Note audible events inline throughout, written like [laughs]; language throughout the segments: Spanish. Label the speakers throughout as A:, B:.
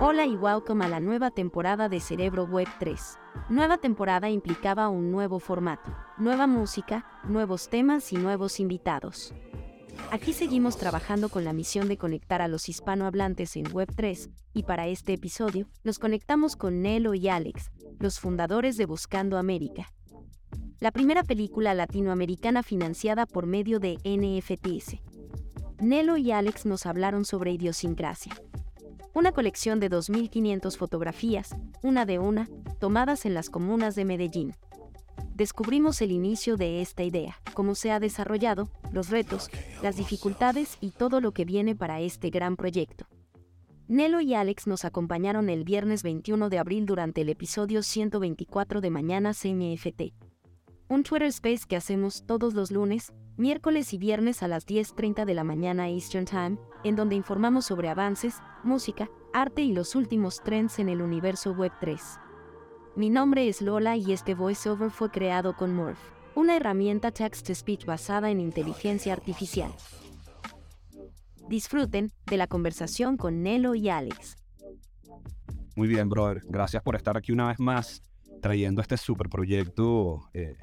A: Hola y welcome a la nueva temporada de Cerebro Web 3. Nueva temporada implicaba un nuevo formato, nueva música, nuevos temas y nuevos invitados. Aquí seguimos trabajando con la misión de conectar a los hispanohablantes en Web3, y para este episodio nos conectamos con Nelo y Alex, los fundadores de Buscando América. La primera película latinoamericana financiada por medio de NFTs. Nelo y Alex nos hablaron sobre idiosincrasia, una colección de 2.500 fotografías, una de una, tomadas en las comunas de Medellín. Descubrimos el inicio de esta idea, cómo se ha desarrollado, los retos, las dificultades y todo lo que viene para este gran proyecto. Nelo y Alex nos acompañaron el viernes 21 de abril durante el episodio 124 de Mañana CMFT. Un Twitter Space que hacemos todos los lunes, miércoles y viernes a las 10.30 de la mañana Eastern Time, en donde informamos sobre avances, música, arte y los últimos trends en el universo Web 3. Mi nombre es Lola y este voiceover fue creado con Morph, una herramienta text-to-speech basada en inteligencia artificial. Disfruten de la conversación con Nelo y Alex.
B: Muy bien, brother. Gracias por estar aquí una vez más trayendo este super proyecto eh,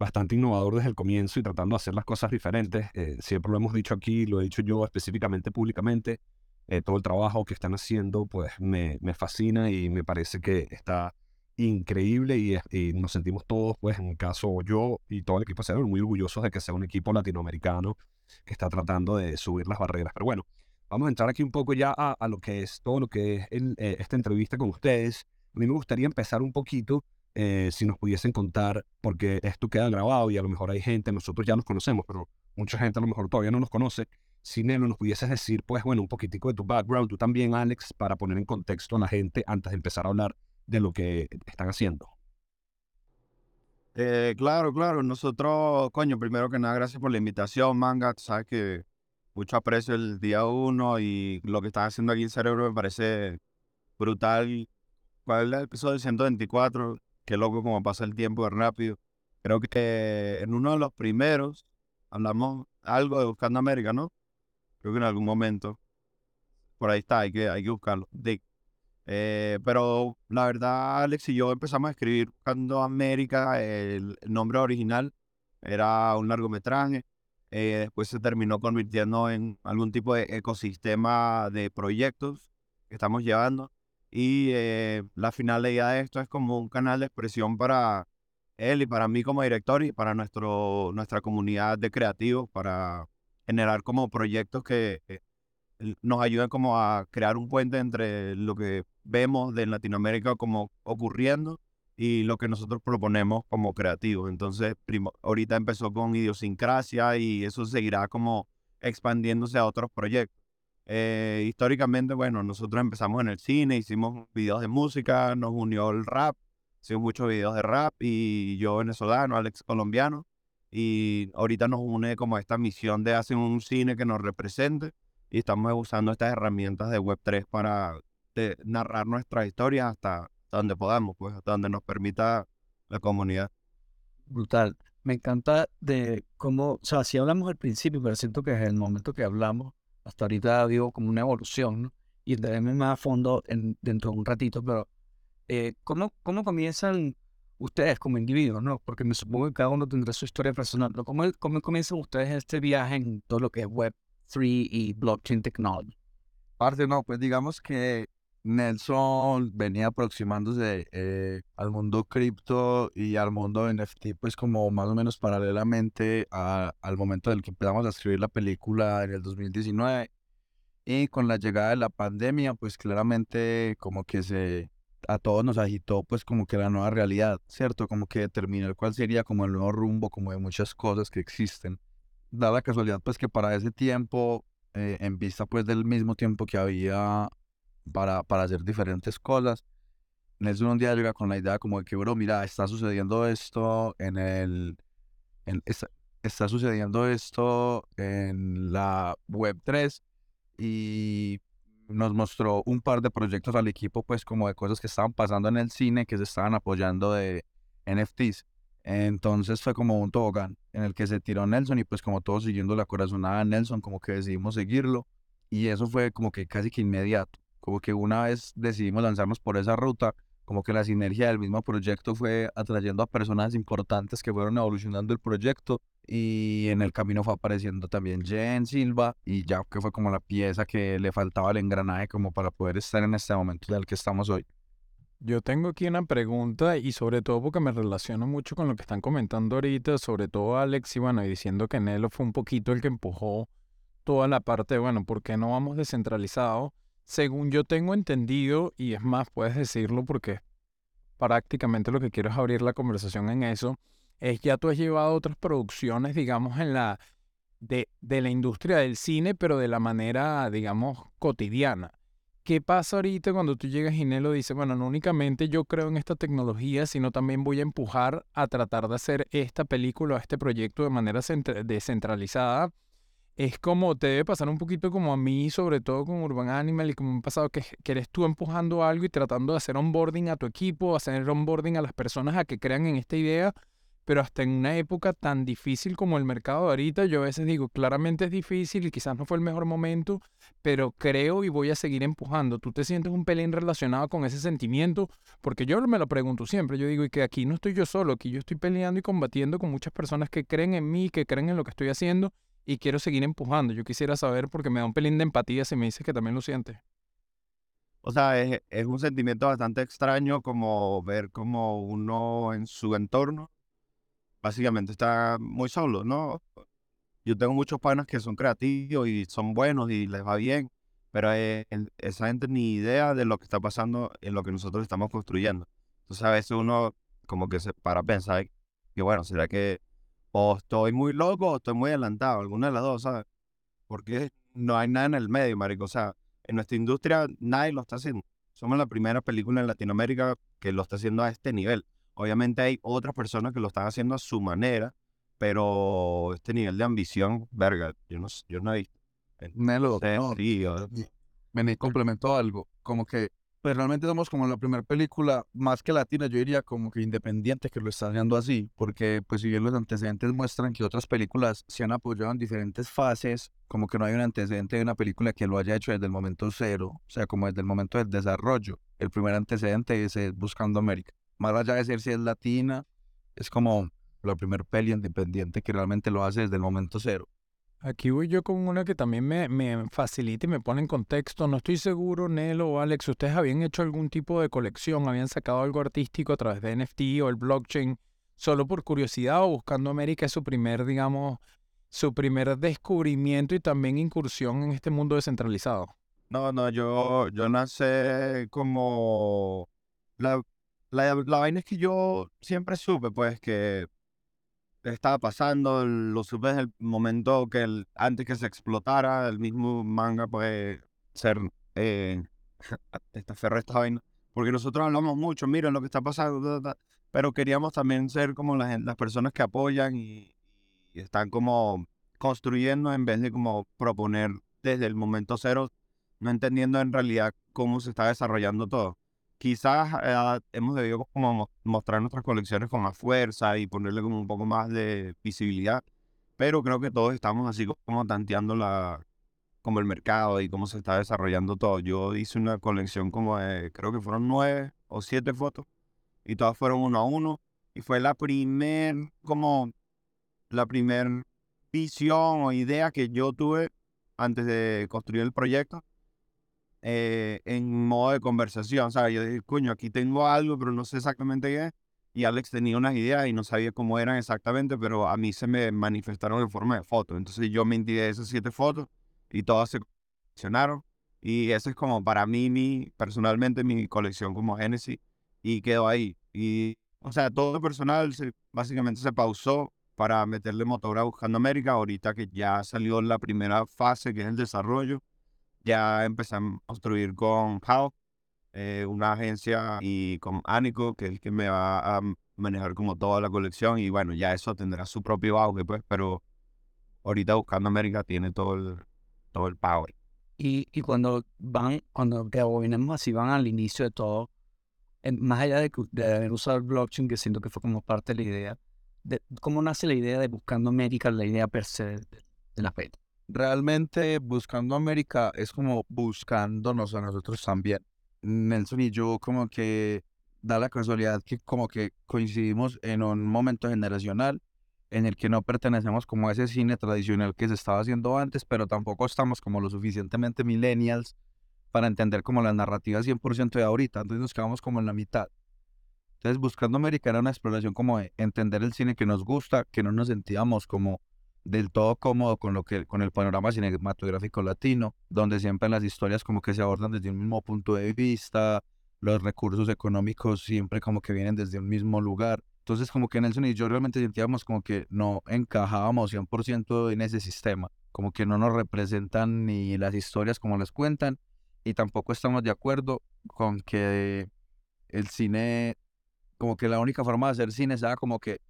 B: bastante innovador desde el comienzo y tratando de hacer las cosas diferentes. Eh, siempre lo hemos dicho aquí, lo he dicho yo específicamente públicamente. Eh, todo el trabajo que están haciendo pues me, me, fascina y me parece que está increíble y, y, nos sentimos todos, pues en el caso yo y todo el equipo muy orgullosos de que sea un equipo latinoamericano que está tratando de subir las barreras. Pero bueno, vamos a entrar aquí un poco ya a, a lo que es todo lo que es el, eh, esta entrevista con ustedes. A mí me gustaría empezar un poquito eh, si nos pudiesen contar, porque esto queda grabado y a lo mejor hay gente, nosotros ya nos conocemos, pero mucha gente a lo mejor todavía no nos conoce. Si Nelo nos pudieses decir, pues bueno, un poquitico de tu background, tú también, Alex, para poner en contexto a la gente antes de empezar a hablar de lo que están haciendo.
C: Eh, claro, claro. Nosotros, coño, primero que nada, gracias por la invitación, Manga. sabes que mucho aprecio el día uno y lo que estás haciendo aquí en Cerebro me parece brutal. ¿Cuál es el episodio 124? Qué loco como pasa el tiempo de rápido. Creo que en uno de los primeros hablamos algo de Buscando América, ¿no? Creo que en algún momento. Por ahí está, hay que, hay que buscarlo. Dick. Eh, pero la verdad, Alex y yo empezamos a escribir Buscando América. El, nombre original era un largometraje. Eh, después se terminó convirtiendo en algún tipo de ecosistema de proyectos que estamos llevando. Y eh, la finalidad de esto es como un canal de expresión para él y para mí como director y para nuestro, nuestra comunidad de creativos, para generar como proyectos que eh, nos ayuden como a crear un puente entre lo que vemos de Latinoamérica como ocurriendo y lo que nosotros proponemos como creativos. Entonces, ahorita empezó con idiosincrasia y eso seguirá como expandiéndose a otros proyectos. Eh, históricamente, bueno, nosotros empezamos en el cine, hicimos videos de música, nos unió el rap, hicimos muchos videos de rap y yo venezolano, Alex colombiano, y ahorita nos une como esta misión de hacer un cine que nos represente y estamos usando estas herramientas de Web3 para narrar nuestra historia hasta donde podamos, pues hasta donde nos permita la comunidad.
D: Brutal. Me encanta de cómo, o sea, si hablamos al principio, pero siento que es el momento que hablamos, hasta ahorita digo como una evolución, ¿no? Y entraremos más a fondo en, dentro de un ratito, pero eh, ¿cómo, ¿cómo comienzan ustedes como individuos, no? Porque me supongo que cada uno tendrá su historia personal, pero ¿cómo, cómo comienzan ustedes este viaje en todo lo que es Web3 y Blockchain Technology?
E: Parte, no, pues digamos que Nelson venía aproximándose eh, al mundo cripto y al mundo NFT, pues como más o menos paralelamente al momento en el que empezamos a escribir la película en el 2019. Y con la llegada de la pandemia, pues claramente como que se a todos nos agitó pues como que la nueva realidad, ¿cierto? Como que determinar cuál sería como el nuevo rumbo como de muchas cosas que existen. Da la casualidad pues que para ese tiempo, eh, en vista pues del mismo tiempo que había para, para hacer diferentes cosas. Nelson un día llega con la idea como de que, bro, mira, está sucediendo esto en el... En, está, está sucediendo esto en la Web3 y nos mostró un par de proyectos al equipo, pues como de cosas que estaban pasando en el cine, que se estaban apoyando de NFTs. Entonces fue como un tobogán en el que se tiró Nelson y pues como todos siguiendo la corazonada de Nelson, como que decidimos seguirlo y eso fue como que casi que inmediato como que una vez decidimos lanzarnos por esa ruta, como que la sinergia del mismo proyecto fue atrayendo a personas importantes que fueron evolucionando el proyecto y en el camino fue apareciendo también Jen Silva y ya que fue como la pieza que le faltaba el engranaje como para poder estar en este momento del que estamos hoy.
F: Yo tengo aquí una pregunta y sobre todo porque me relaciono mucho con lo que están comentando ahorita, sobre todo Alex y bueno, y diciendo que Nelo fue un poquito el que empujó toda la parte bueno, ¿por qué no vamos descentralizado? Según yo tengo entendido, y es más, puedes decirlo porque prácticamente lo que quiero es abrir la conversación en eso, es ya tú has llevado otras producciones, digamos, en la de, de la industria del cine, pero de la manera, digamos, cotidiana. ¿Qué pasa ahorita cuando tú llegas y Nelo dice, bueno, no únicamente yo creo en esta tecnología, sino también voy a empujar a tratar de hacer esta película o este proyecto de manera descentralizada? Es como, te debe pasar un poquito como a mí, sobre todo con Urban Animal y como me pasado que, que eres tú empujando algo y tratando de hacer onboarding a tu equipo, hacer onboarding a las personas a que crean en esta idea, pero hasta en una época tan difícil como el mercado de ahorita, yo a veces digo, claramente es difícil y quizás no fue el mejor momento, pero creo y voy a seguir empujando. ¿Tú te sientes un pelín relacionado con ese sentimiento? Porque yo me lo pregunto siempre, yo digo, y que aquí no estoy yo solo, aquí yo estoy peleando y combatiendo con muchas personas que creen en mí, que creen en lo que estoy haciendo y quiero seguir empujando. Yo quisiera saber porque me da un pelín de empatía si me dices que también lo sientes.
C: O sea, es, es un sentimiento bastante extraño como ver como uno en su entorno básicamente está muy solo, ¿no? Yo tengo muchos panas que son creativos y son buenos y les va bien, pero eh, esa gente ni idea de lo que está pasando en lo que nosotros estamos construyendo. Entonces a veces uno como que se para a pensar que bueno, será que o estoy muy loco o estoy muy adelantado, alguna de las dos, ¿sabes? Porque no hay nada en el medio, marico. O sea, en nuestra industria nadie lo está haciendo. Somos la primera película en Latinoamérica que lo está haciendo a este nivel. Obviamente hay otras personas que lo están haciendo a su manera, pero este nivel de ambición, verga, yo no, yo no he visto.
E: Nelo, no,
C: sí,
E: me complementó algo, como que pues realmente somos como la primera película, más que latina, yo diría como que independiente que lo está haciendo así, porque pues si bien los antecedentes muestran que otras películas se han apoyado en diferentes fases, como que no hay un antecedente de una película que lo haya hecho desde el momento cero, o sea, como desde el momento del desarrollo. El primer antecedente es Buscando América más allá de ser si es latina, es como la primer peli independiente que realmente lo hace desde el momento cero.
F: Aquí voy yo con una que también me, me, facilita y me pone en contexto. No estoy seguro, Nelo o Alex, ¿ustedes habían hecho algún tipo de colección? ¿Habían sacado algo artístico a través de NFT o el blockchain? Solo por curiosidad o buscando América es su primer, digamos, su primer descubrimiento y también incursión en este mundo descentralizado.
C: No, no, yo, yo nací como la, la, vaina es que yo siempre supe, pues, que estaba pasando, lo supe desde el momento que el, antes que se explotara el mismo manga, puede ser eh, [laughs] esta ferra, esta vaina. Porque nosotros hablamos mucho, miren lo que está pasando, pero queríamos también ser como las, las personas que apoyan y, y están como construyendo en vez de como proponer desde el momento cero, no entendiendo en realidad cómo se está desarrollando todo quizás eh, hemos debido como mostrar nuestras colecciones con más fuerza y ponerle como un poco más de visibilidad, pero creo que todos estamos así como tanteando la, como el mercado y cómo se está desarrollando todo. Yo hice una colección como de, creo que fueron nueve o siete fotos y todas fueron uno a uno y fue la primer, como la primer visión o idea que yo tuve antes de construir el proyecto eh, en modo de conversación. sea, Yo dije, coño, aquí tengo algo, pero no sé exactamente qué. Y Alex tenía unas ideas y no sabía cómo eran exactamente, pero a mí se me manifestaron en forma de fotos. Entonces yo me envié esas siete fotos y todas se coleccionaron. Y eso es como para mí, mi, personalmente, mi colección como Genesis. Y quedó ahí. Y, o sea, todo personal se, básicamente se pausó para meterle motor a Buscando América. Ahorita que ya salió la primera fase, que es el desarrollo, ya empezamos a construir con How, eh, una agencia, y con Anico, que es el que me va a manejar como toda la colección. Y bueno, ya eso tendrá su propio auge, pues, pero ahorita Buscando América tiene todo el, todo el power.
D: Y, y cuando van, cuando rebobinamos así, van al inicio de todo, más allá de, de usar blockchain, que siento que fue como parte de la idea, de, ¿cómo nace la idea de Buscando América, la idea per se de, la pet
E: realmente Buscando América es como buscándonos a nosotros también. Nelson y yo como que da la casualidad que como que coincidimos en un momento generacional en el que no pertenecemos como a ese cine tradicional que se estaba haciendo antes, pero tampoco estamos como lo suficientemente millennials para entender como las narrativas 100% de ahorita, entonces nos quedamos como en la mitad. Entonces, Buscando América era una exploración como de entender el cine que nos gusta, que no nos sentíamos como del todo cómodo con lo que con el panorama cinematográfico latino, donde siempre las historias como que se abordan desde un mismo punto de vista, los recursos económicos siempre como que vienen desde un mismo lugar. Entonces como que Nelson y yo realmente sentíamos como que no encajábamos 100% en ese sistema, como que no nos representan ni las historias como las cuentan y tampoco estamos de acuerdo con que el cine, como que la única forma de hacer cine sea como que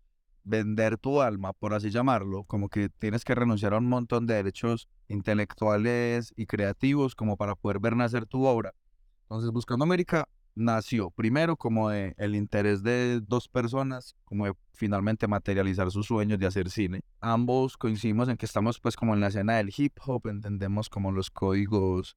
E: vender tu alma, por así llamarlo, como que tienes que renunciar a un montón de derechos intelectuales y creativos como para poder ver nacer tu obra. Entonces, Buscando América nació primero como de el interés de dos personas, como finalmente materializar sus sueños de hacer cine. Ambos coincidimos en que estamos pues como en la escena del hip hop, entendemos como los códigos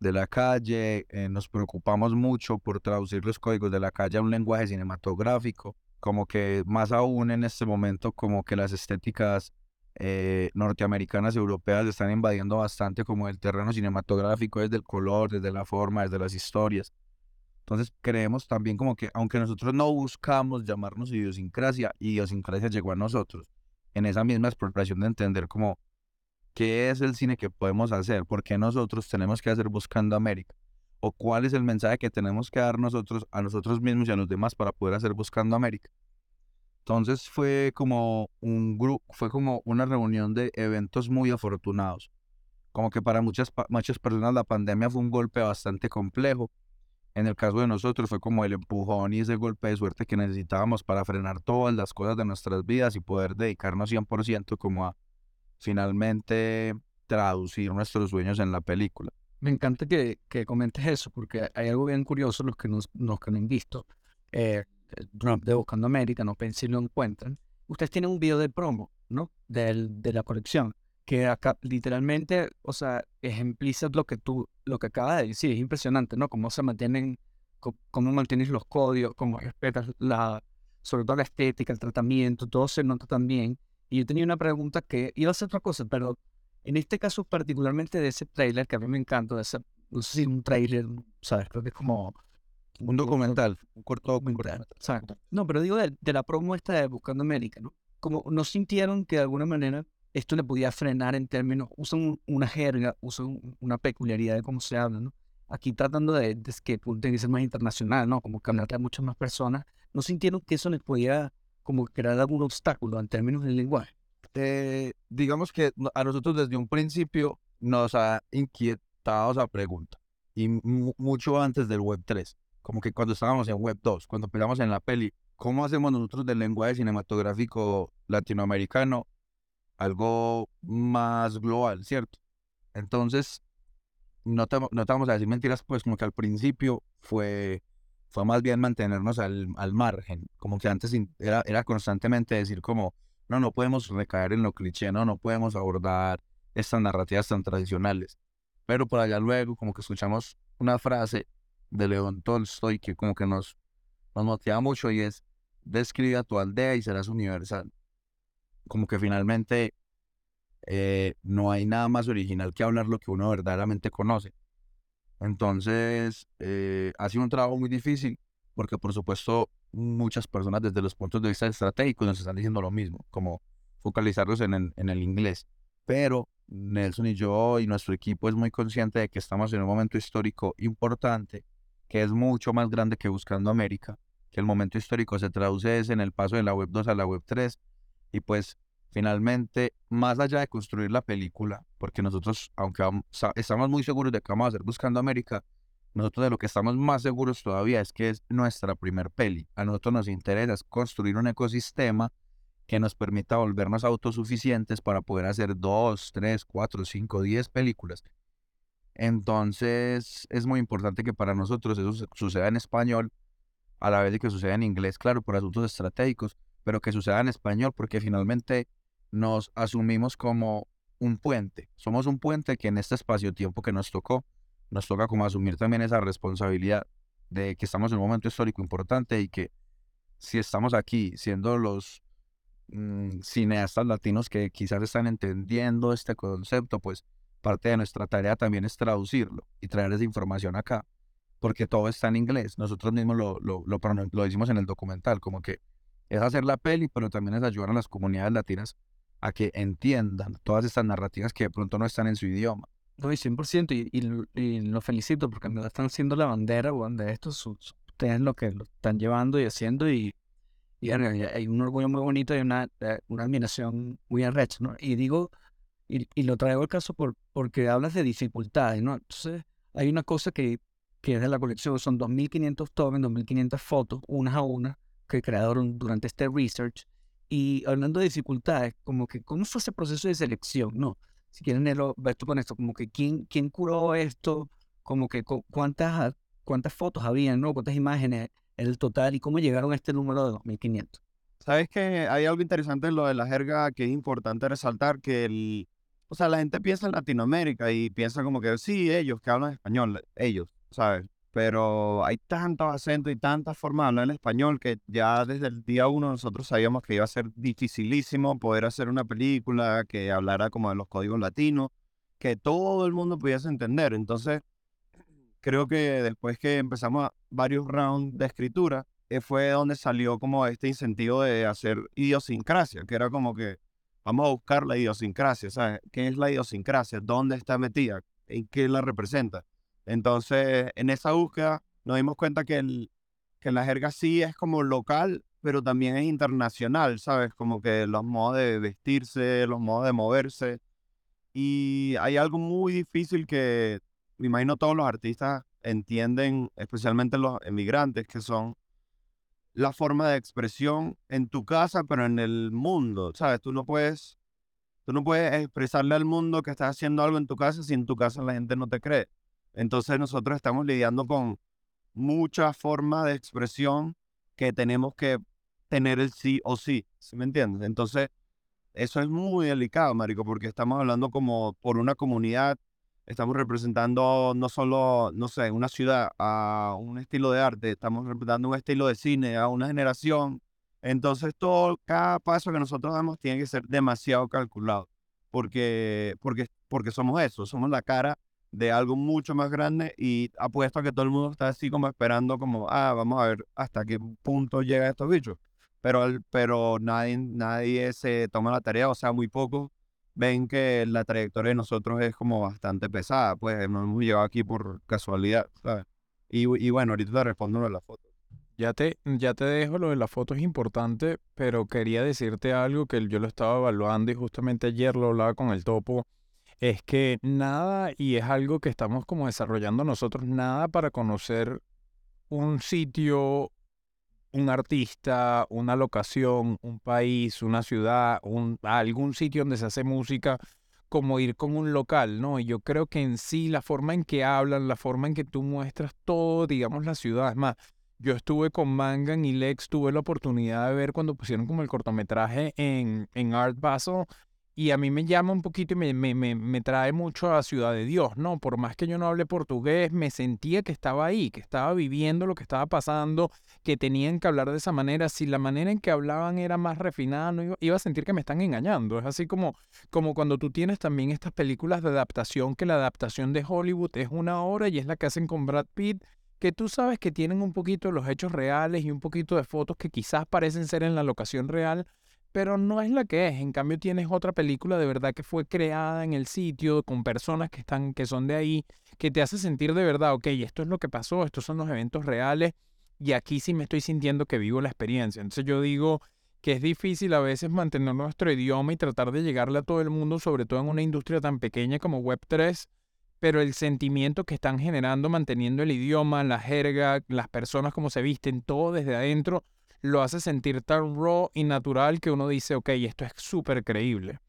E: de la calle, eh, nos preocupamos mucho por traducir los códigos de la calle a un lenguaje cinematográfico como que más aún en este momento, como que las estéticas eh, norteamericanas europeas están invadiendo bastante como el terreno cinematográfico, desde el color, desde la forma, desde las historias. Entonces creemos también como que aunque nosotros no buscamos llamarnos idiosincrasia, idiosincrasia llegó a nosotros en esa misma exploración de entender como qué es el cine que podemos hacer, por qué nosotros tenemos que hacer buscando América o cuál es el mensaje que tenemos que dar nosotros a nosotros mismos y a los demás para poder hacer Buscando América. Entonces fue como un grupo, fue como una reunión de eventos muy afortunados. Como que para muchas, muchas personas la pandemia fue un golpe bastante complejo. En el caso de nosotros fue como el empujón y ese golpe de suerte que necesitábamos para frenar todas las cosas de nuestras vidas y poder dedicarnos 100% como a finalmente traducir nuestros sueños en la película.
D: Me encanta que, que comentes eso, porque hay algo bien curioso, los que, nos, los que no han visto, eh, de Buscando América, no pensé si lo encuentran. Ustedes tienen un video de promo, ¿no? Del, de la colección, que acá literalmente, o sea, ejempliza lo que tú, lo que acabas de decir, es impresionante, ¿no? Cómo se mantienen, cómo mantienes los códigos, cómo respetas la, sobre todo la estética, el tratamiento, todo se nota también. Y yo tenía una pregunta que iba a ser otra cosa, pero en este caso, particularmente de ese trailer, que a mí me encanta, de ese, no sé si un trailer, ¿sabes? Creo que es como...
E: Un documental, un corto
D: documental. Exacto. No, pero digo de, la promo esta de Buscando América, ¿no? Como no sintieron que de alguna manera esto le podía frenar en términos, usan una jerga, usan una peculiaridad de cómo se habla, ¿no? Aquí tratando de, de que ser más internacional, ¿no? Como que a muchas más personas, ¿no sintieron que eso les podía como crear algún obstáculo en términos del lenguaje?
E: Eh, digamos que a nosotros desde un principio nos ha inquietado esa pregunta. Y mucho antes del Web 3. Como que cuando estábamos en Web 2, cuando empezamos en la peli, ¿cómo hacemos nosotros del lenguaje cinematográfico latinoamericano algo más global, cierto? Entonces, no te, no te vamos a decir mentiras, pues como que al principio fue, fue más bien mantenernos al, al margen. Como que antes era, era constantemente decir como, no, no podemos recaer en lo cliché, no, no podemos abordar estas narrativas tan tradicionales. Pero por allá luego, como que escuchamos una frase de León Tolstoy que como que nos, nos motiva mucho y es, describe a tu aldea y serás universal. Como que finalmente eh, no hay nada más original que hablar lo que uno verdaderamente conoce. Entonces, eh, ha sido un trabajo muy difícil porque por supuesto muchas personas desde los puntos de vista estratégicos nos están diciendo lo mismo, como focalizarlos en el, inglés. Pero Nelson y yo y nuestro equipo es muy consciente de que estamos en un momento histórico importante, que es mucho más grande que Buscando América, que el momento histórico se traduce en el paso de la Web 2 a la Web 3, y pues finalmente, más allá de construir la película, porque nosotros, aunque estamos muy seguros de que vamos a hacer Buscando América, nosotros de lo que estamos más seguros todavía es que es nuestra primer peli. A nosotros nos interesa construir un ecosistema que nos permita volvernos autosuficientes para poder hacer dos, tres, cuatro, cinco, diez películas. Entonces es muy importante que para nosotros eso suceda en español, a la vez de que suceda en inglés, claro, por asuntos estratégicos, pero que suceda en español porque finalmente nos asumimos como un puente. Somos un puente que en este espacio-tiempo que nos tocó, nos toca como asumir también esa responsabilidad de que estamos en un momento histórico importante y que si estamos aquí siendo los mm, cineastas latinos que quizás están entendiendo este concepto, pues parte de nuestra tarea también es traducirlo y traer esa información acá, porque todo está en inglés. Nosotros mismos lo, lo, lo, lo decimos en el documental, como que es hacer la peli, pero también es ayudar a las comunidades latinas a que entiendan todas estas narrativas que de pronto no están en su idioma.
D: No, y 100%, y, y, y felicito porque me están haciendo la bandera, weón, de esto, ustedes lo que lo están llevando y haciendo, y, y hay un orgullo muy bonito y una, eh, una admiración muy arrecha, ¿no? Y digo, y, y lo traigo al caso por, porque hablas de dificultades, ¿no? Entonces, hay una cosa que, que es de la colección, son 2.500 tomes, 2.500 fotos, unas a una, que crearon durante este research, y hablando de dificultades, como que, ¿cómo fue ese proceso de selección, no? Si quieren Nelo, ves tú con esto, como que quién, quién curó esto, como que cu- cuántas, cuántas fotos habían, ¿no? Cuántas imágenes, el total y cómo llegaron a este número de 2500.
C: Sabes que hay algo interesante en lo de la jerga que es importante resaltar, que el, o sea, la gente piensa en Latinoamérica y piensa como que sí, ellos que hablan español, ellos, ¿sabes? Pero hay tantos acentos y tantas formas de hablar en español que ya desde el día uno nosotros sabíamos que iba a ser dificilísimo poder hacer una película que hablara como de los códigos latinos, que todo el mundo pudiese entender. Entonces, creo que después que empezamos varios rounds de escritura, eh, fue donde salió como este incentivo de hacer idiosincrasia, que era como que vamos a buscar la idiosincrasia, ¿sabes? ¿Qué es la idiosincrasia? ¿Dónde está metida? ¿En qué la representa? Entonces, en esa búsqueda nos dimos cuenta que, el, que la jerga sí es como local, pero también es internacional, ¿sabes? Como que los modos de vestirse, los modos de moverse. Y hay algo muy difícil que me imagino todos los artistas entienden, especialmente los emigrantes, que son la forma de expresión en tu casa, pero en el mundo, ¿sabes? Tú no puedes, tú no puedes expresarle al mundo que estás haciendo algo en tu casa si en tu casa la gente no te cree. Entonces nosotros estamos lidiando con muchas formas de expresión que tenemos que tener el sí o sí, ¿sí me entiendes? Entonces, eso es muy delicado, marico, porque estamos hablando como por una comunidad, estamos representando no solo, no sé, una ciudad, a un estilo de arte, estamos representando un estilo de cine, a una generación. Entonces, todo, cada paso que nosotros damos tiene que ser demasiado calculado, porque, porque, porque somos eso, somos la cara de algo mucho más grande y apuesto a que todo el mundo está así como esperando como, ah, vamos a ver hasta qué punto llega estos bichos. Pero, pero nadie, nadie se toma la tarea, o sea, muy pocos ven que la trayectoria de nosotros es como bastante pesada, pues no hemos llegado aquí por casualidad, ¿sabes? Y, y bueno, ahorita te respondo lo de la foto.
F: Ya te, ya te dejo, lo de la foto es importante, pero quería decirte algo que yo lo estaba evaluando y justamente ayer lo hablaba con el topo. Es que nada, y es algo que estamos como desarrollando nosotros, nada para conocer un sitio, un artista, una locación, un país, una ciudad, un, algún sitio donde se hace música, como ir con un local, ¿no? Y yo creo que en sí la forma en que hablan, la forma en que tú muestras todo, digamos, la ciudad, es más, yo estuve con Mangan y Lex, tuve la oportunidad de ver cuando pusieron como el cortometraje en, en Art Basel y a mí me llama un poquito y me, me, me, me trae mucho a Ciudad de Dios, ¿no? Por más que yo no hable portugués, me sentía que estaba ahí, que estaba viviendo lo que estaba pasando, que tenían que hablar de esa manera. Si la manera en que hablaban era más refinada, no iba, iba a sentir que me están engañando. Es así como, como cuando tú tienes también estas películas de adaptación, que la adaptación de Hollywood es una hora y es la que hacen con Brad Pitt, que tú sabes que tienen un poquito los hechos reales y un poquito de fotos que quizás parecen ser en la locación real, pero no es la que es. En cambio, tienes otra película de verdad que fue creada en el sitio con personas que están, que son de ahí, que te hace sentir de verdad, ok, esto es lo que pasó, estos son los eventos reales, y aquí sí me estoy sintiendo que vivo la experiencia. Entonces yo digo que es difícil a veces mantener nuestro idioma y tratar de llegarle a todo el mundo, sobre todo en una industria tan pequeña como Web3, pero el sentimiento que están generando manteniendo el idioma, la jerga, las personas como se visten, todo desde adentro, lo hace sentir tan raw y natural que uno dice, ok, esto es súper creíble.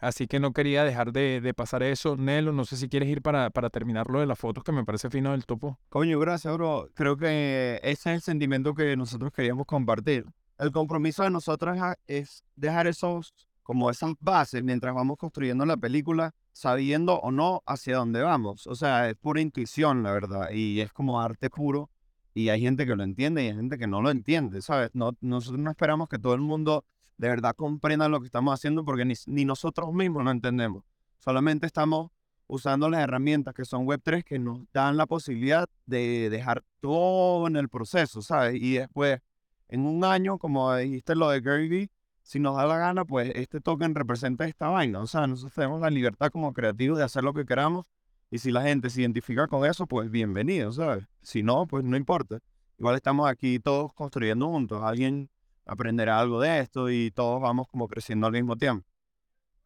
F: Así que no quería dejar de, de pasar eso. Nelo, no sé si quieres ir para, para terminar lo de las fotos que me parece fino del topo.
C: Coño, gracias, bro. Creo que ese es el sentimiento que nosotros queríamos compartir. El compromiso de nosotros es- es dejar esos como esas bases mientras vamos construyendo la película, sabiendo o no hacia dónde vamos. O sea, es pura intuición, la verdad, y es como arte puro. Y hay gente que lo entiende y hay gente que no lo entiende, ¿sabes? No, nosotros no esperamos que todo el mundo de verdad comprenda lo que estamos haciendo porque ni, ni nosotros mismos lo entendemos. Solamente estamos usando las herramientas que son Web3 que nos dan la posibilidad de dejar todo en el proceso, ¿sabes? Y después, en un año, como dijiste lo de Gary si nos da la gana, pues este token representa esta vaina. O sea, nosotros tenemos la libertad como creativos de hacer lo que queramos. Y si la gente se identifica con eso, pues bienvenido, ¿sabes? Si no, pues no importa. Igual estamos aquí todos construyendo juntos. Alguien aprenderá algo de esto y todos vamos como creciendo al mismo tiempo.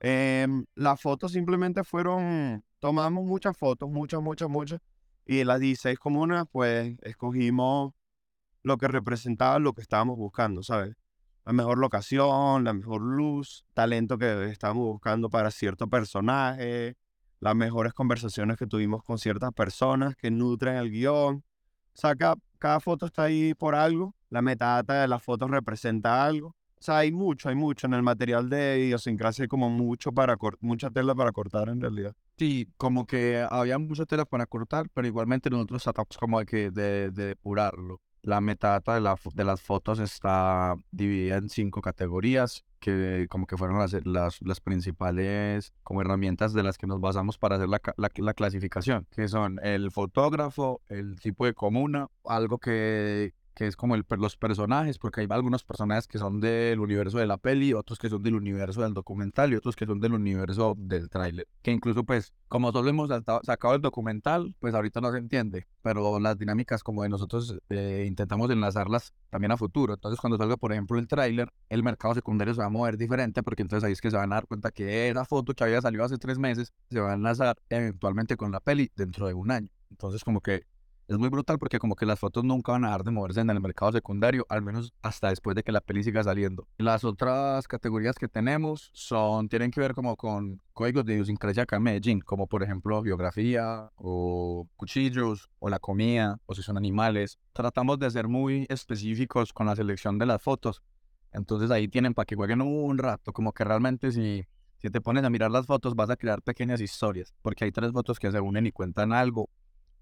C: Em, las fotos simplemente fueron, tomamos muchas fotos, muchas, muchas, muchas, y de las 16 comunas, pues escogimos lo que representaba lo que estábamos buscando, ¿sabes? La mejor locación, la mejor luz, talento que estábamos buscando para cierto personaje, las mejores conversaciones que tuvimos con ciertas personas que nutren el guion. O sea, cada, foto está ahí por algo, la metadata de las fotos representa algo o sea, hay mucho, hay mucho en el material de idiosincrasia, hay como mucho para mucha tela para cortar en realidad.
E: Sí, como que había mucha tela para cortar, pero igualmente nosotros tratamos como de, que de, de depurarlo. La metadata de, la, de las fotos está dividida en cinco categorías, que como que fueron las, las, las, principales como herramientas de las que nos basamos para hacer la, la, la, clasificación, que son el fotógrafo, el tipo de comuna, algo que, que es como el, los personajes, porque hay algunos personajes que son del universo de la peli, otros que son del universo del documental y otros que son del universo del tráiler. Que incluso pues, como solo hemos sacado el documental, pues ahorita no se entiende, pero las dinámicas como de nosotros eh, intentamos enlazarlas también a futuro. Entonces cuando salga, por ejemplo, el tráiler, el mercado secundario se va a mover diferente, porque entonces ahí es que se van a dar cuenta que esa foto que había salido hace tres meses se va a enlazar eventualmente con la peli dentro de un año. Entonces como que es muy brutal porque como que las fotos nunca van a dejar de moverse en el mercado secundario, al menos hasta después de que la peli siga saliendo. Las otras categorías que tenemos son, tienen que ver como con códigos de idiosincrasia acá en Medellín, como por ejemplo biografía o cuchillos o la comida o si son animales. Tratamos de ser muy específicos con la selección de las fotos. Entonces ahí tienen para que jueguen un rato, como que realmente si, si te pones a mirar las fotos vas a crear pequeñas historias, porque hay tres fotos que se unen y cuentan algo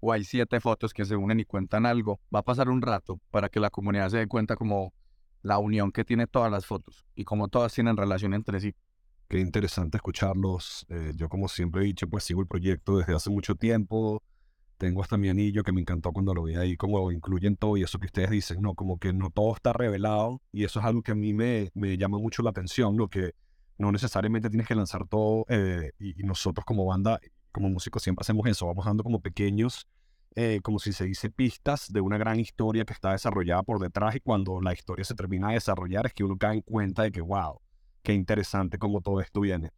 E: o hay siete fotos que se unen y cuentan algo, va a pasar un rato para que la comunidad se dé cuenta como la unión que tiene todas las fotos y como todas tienen relación entre sí.
B: Qué interesante escucharlos. Eh, yo como siempre he dicho, pues sigo el proyecto desde hace mucho tiempo. Tengo hasta mi anillo que me encantó cuando lo vi ahí, como incluyen todo y eso que ustedes dicen, ¿no? Como que no todo está revelado y eso es algo que a mí me, me llama mucho la atención, lo que no necesariamente tienes que lanzar todo eh, y, y, nosotros como banda como músicos siempre hacemos eso, vamos dando como pequeños, eh, como si se dice, pistas de una gran historia que está desarrollada por detrás y cuando la historia se termina de desarrollar es que uno cae en cuenta de que, wow, qué interesante cómo todo esto viene.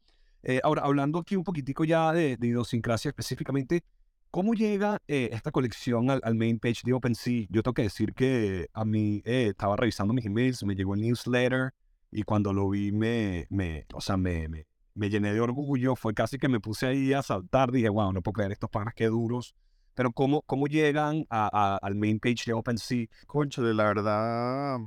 B: Eh, ahora, hablando aquí un poquitico ya de, de idiosincrasia específicamente, ¿cómo llega eh, esta colección al, al, main page de OpenSea? Yo tengo que decir que a mí estaba revisando mis emails, me llegó el newsletter y cuando lo vi me, me o sea, me, me me llené de orgullo, fue casi que me puse ahí a saltar, dije, wow, no puedo creer estos panas qué duros. Pero ¿cómo, cómo llegan a, al main page de OpenSea?
C: Concho, de la verdad,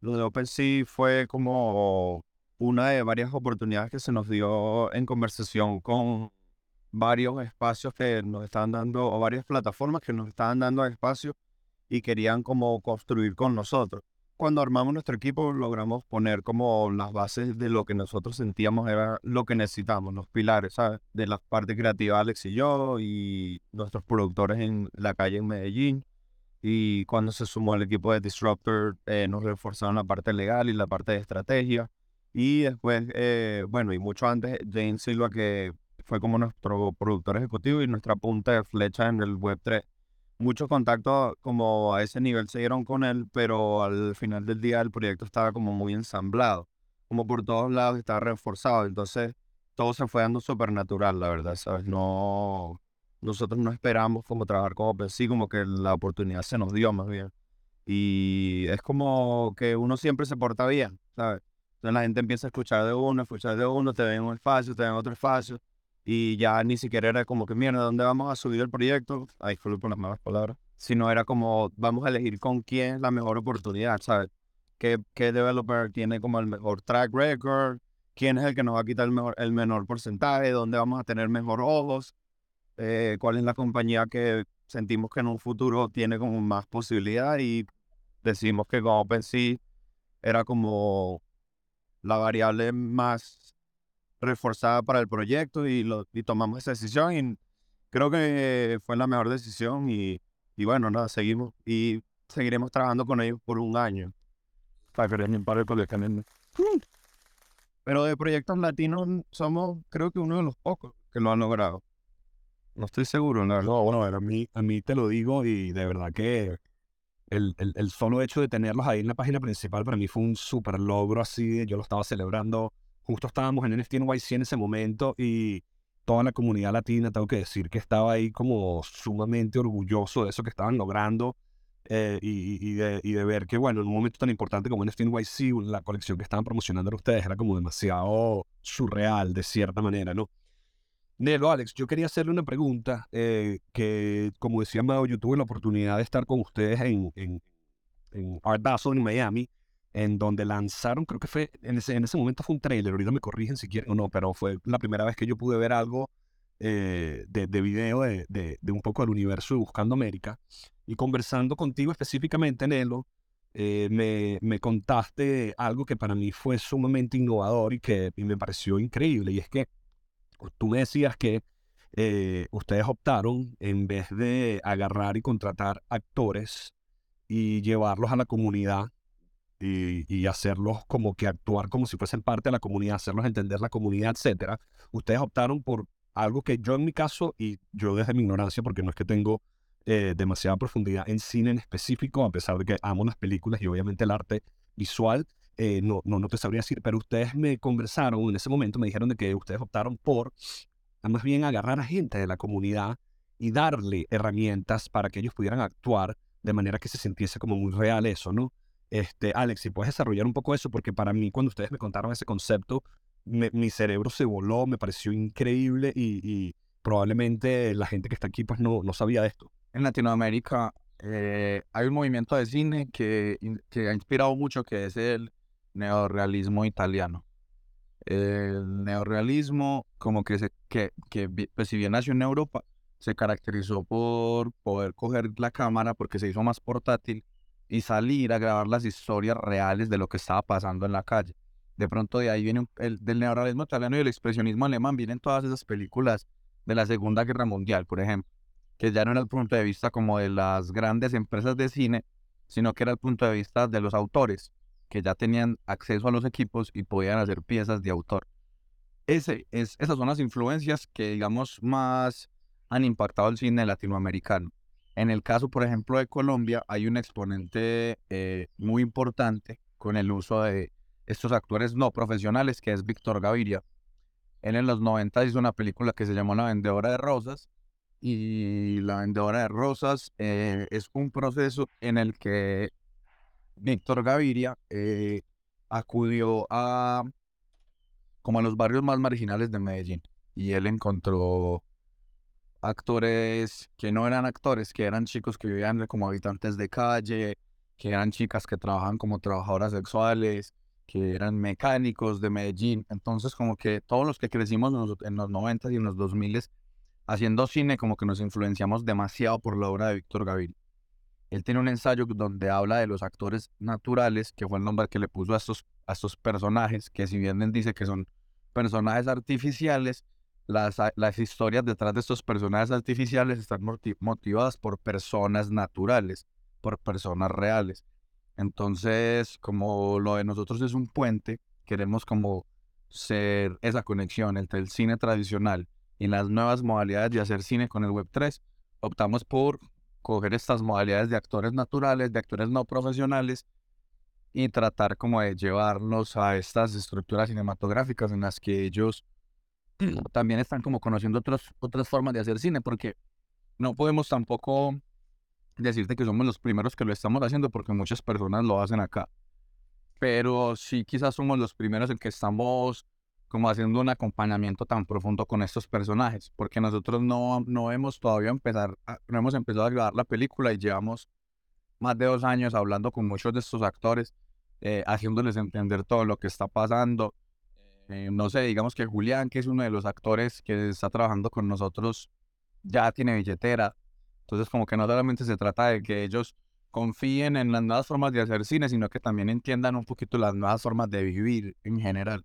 C: lo de OpenSea fue como una de varias oportunidades que se nos dio en conversación con varios espacios que nos estaban dando, o varias plataformas que nos estaban dando espacio y querían como construir con nosotros cuando armamos nuestro equipo logramos poner como las bases de lo que nosotros sentíamos era lo que necesitamos, los pilares, ¿sabes? De la parte creativa Alex y yo y nuestros productores en la calle en Medellín. Y cuando se sumó el equipo de Disruptor, eh, nos reforzaron la parte legal y la parte de estrategia. Y después, eh, bueno, y mucho antes, James Silva, que fue como nuestro productor ejecutivo y nuestra punta de flecha en el Web3 muchos contactos como a ese nivel se dieron con él, pero al final del día el proyecto estaba como muy ensamblado, como por todos lados estaba reforzado, entonces todo se fue dando súper natural, la verdad, ¿sabes? No, nosotros no esperamos como trabajar como OpenSea, como que la oportunidad se nos dio más bien. Y es como que uno siempre se porta bien, ¿sabes? Entonces la gente empieza a escuchar de uno, escuchar de uno, te ven un espacio, te ven otro espacio y ya ni siquiera era como que, mierda, ¿dónde vamos a subir el proyecto? Fue por las malas palabras. Sino era como, vamos a elegir con quién es la mejor oportunidad, ¿sabes? ¿Qué, qué developer tiene como el mejor track record? quién es el que nos va a quitar el, mejor, el menor porcentaje, dónde vamos a tener mejor ojos, eh, cuál es la compañía que sentimos que en un futuro tiene como más posibilidad y decidimos que con OpenSea era como la variable más reforzada para el proyecto y, lo, y tomamos esa decisión y creo que fue la mejor decisión y, y bueno, nada, seguimos y seguiremos trabajando con ellos por un año. Pero de proyectos latinos somos, creo que uno de los pocos que lo han logrado. No estoy seguro, ¿no?
B: No, bueno, a mí, a mí te lo digo y de verdad que el, el, el solo hecho de tenerlos ahí en la página principal para mí fue un súper logro así. Yo lo estaba celebrando. Justo estábamos en NFT NYC en ese momento y toda la comunidad latina, tengo que decir que estaba ahí como sumamente orgulloso de eso que estaban logrando eh, y, de, ver que, bueno, en un momento tan importante como NFT NYC, la colección que estaban promocionando ustedes era como demasiado surreal, de cierta manera, ¿no? Nelo, Alex, yo quería hacerle una pregunta eh, que, como decía Mao, yo tuve la oportunidad de estar con ustedes en, en, en Art Basel en Miami, en donde lanzaron, creo que fue, en ese, en ese momento fue un trailer, ahorita me corrigen si quieren o no, pero fue la primera vez que yo pude ver algo eh, de, de, video de, de, de, un poco del universo de Buscando América. Y conversando contigo específicamente, Nelo, eh, me, me, contaste algo que para mí fue sumamente innovador y que y me pareció increíble, y es que tú me decías que eh, ustedes optaron, en vez de agarrar y contratar actores y llevarlos a la comunidad y, hacerlos como que actuar como si fuesen parte de la comunidad, hacerlos entender la comunidad, etcétera, ustedes optaron por algo que yo en mi caso, y yo desde mi ignorancia, porque no es que tengo eh, demasiada profundidad en cine en específico, a pesar de que amo las películas y obviamente el arte visual, eh, no, no, no te sabría decir, pero ustedes me conversaron en ese momento, me dijeron de que ustedes optaron por más bien agarrar a gente de la comunidad y darle herramientas para que ellos pudieran actuar de manera que se sintiese como muy real eso, ¿no? Este, Alex, si puedes desarrollar un poco eso, porque para mí cuando ustedes me contaron ese concepto, me, mi cerebro se voló, me pareció increíble y, y, probablemente la gente que está aquí pues no, no sabía de esto.
E: En Latinoamérica eh, hay un movimiento de cine que, que ha inspirado mucho, que es el neorrealismo italiano. El neorrealismo, como que, se, que, que pues si bien nació en Europa, se caracterizó por poder coger la cámara porque se hizo más portátil y salir a grabar las historias reales de lo que estaba pasando en la calle. De pronto de ahí viene el del neorrealismo italiano y el expresionismo alemán, vienen todas esas películas de la Segunda Guerra Mundial, por ejemplo, que ya no era el punto de vista como de las grandes empresas de cine, sino que era el punto de vista de los autores, que ya tenían acceso a los equipos y podían hacer piezas de autor. Ese, es, esas son las influencias que, digamos, más han impactado el cine latinoamericano. En el caso, por ejemplo, de Colombia, hay un exponente eh, muy importante con el uso de estos actores no profesionales, que es Víctor Gaviria. Él en los 90 hizo una película que se llamó La Vendedora de Rosas, y La Vendedora de Rosas eh, es un proceso en el que Víctor Gaviria eh, acudió a como a los barrios más marginales de Medellín y él encontró actores que no eran actores, que eran chicos que vivían como habitantes de calle, que eran chicas que trabajaban como trabajadoras sexuales, que eran mecánicos de Medellín. Entonces, como que todos los que crecimos en los, 90 y en los 2000 haciendo cine, como que nos influenciamos demasiado por la obra de Víctor Gaviria. Él tiene un ensayo donde habla de los actores naturales, que fue el nombre que le puso a estos, a estos personajes, que si bien él dice que son personajes artificiales, las, las historias detrás de estos personajes artificiales están motivadas por personas naturales, por personas reales. Entonces, como lo de nosotros es un puente, queremos como ser esa conexión entre el cine tradicional y las nuevas modalidades de hacer cine con el Web3. Optamos por coger estas modalidades de actores naturales, de actores no profesionales y tratar como de llevarlos a estas estructuras cinematográficas en las que ellos también están como conociendo otros, otras formas de hacer cine, porque no podemos tampoco decirte que somos los primeros que lo estamos haciendo porque muchas personas lo hacen acá. Pero sí quizás somos los primeros en que estamos como haciendo un acompañamiento tan profundo con estos personajes, porque nosotros no, no hemos todavía empezar, no hemos empezado a grabar la película y llevamos más de dos años hablando con muchos de estos actores, eh, haciéndoles entender todo lo que está pasando, eh, no sé, digamos que Julián, que es uno de los actores que está trabajando con nosotros, ya tiene billetera. Entonces, como que no solamente se trata de que ellos confíen en las nuevas formas de hacer cine, sino que también entiendan un poquito las nuevas formas de vivir en general.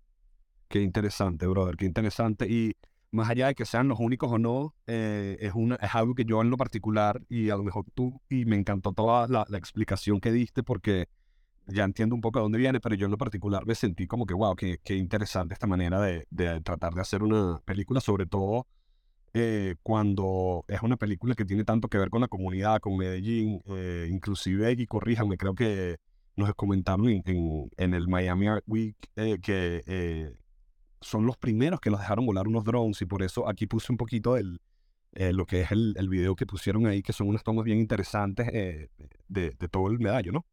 B: Qué interesante, brother, qué interesante. Y más allá de que sean los únicos o no, eh, es, una, es algo que yo en lo particular, y a lo mejor tú, y me encantó toda la, la explicación que diste, porque ya entiendo un poco de dónde viene, pero yo en lo particular me sentí como que, wow, qué, qué interesante esta manera de, de, tratar de hacer una película, sobre todo eh, cuando es una película que tiene tanto que ver con la comunidad, con Medellín, eh, inclusive, y corríjanme, creo que nos comentaron en, en, el Miami Art Week eh, que son los primeros que los dejaron volar unos drones y por eso aquí puse un poquito el, lo que es el, el, video que pusieron ahí, que son unas tomas bien interesantes de, de todo el medallo, ¿no?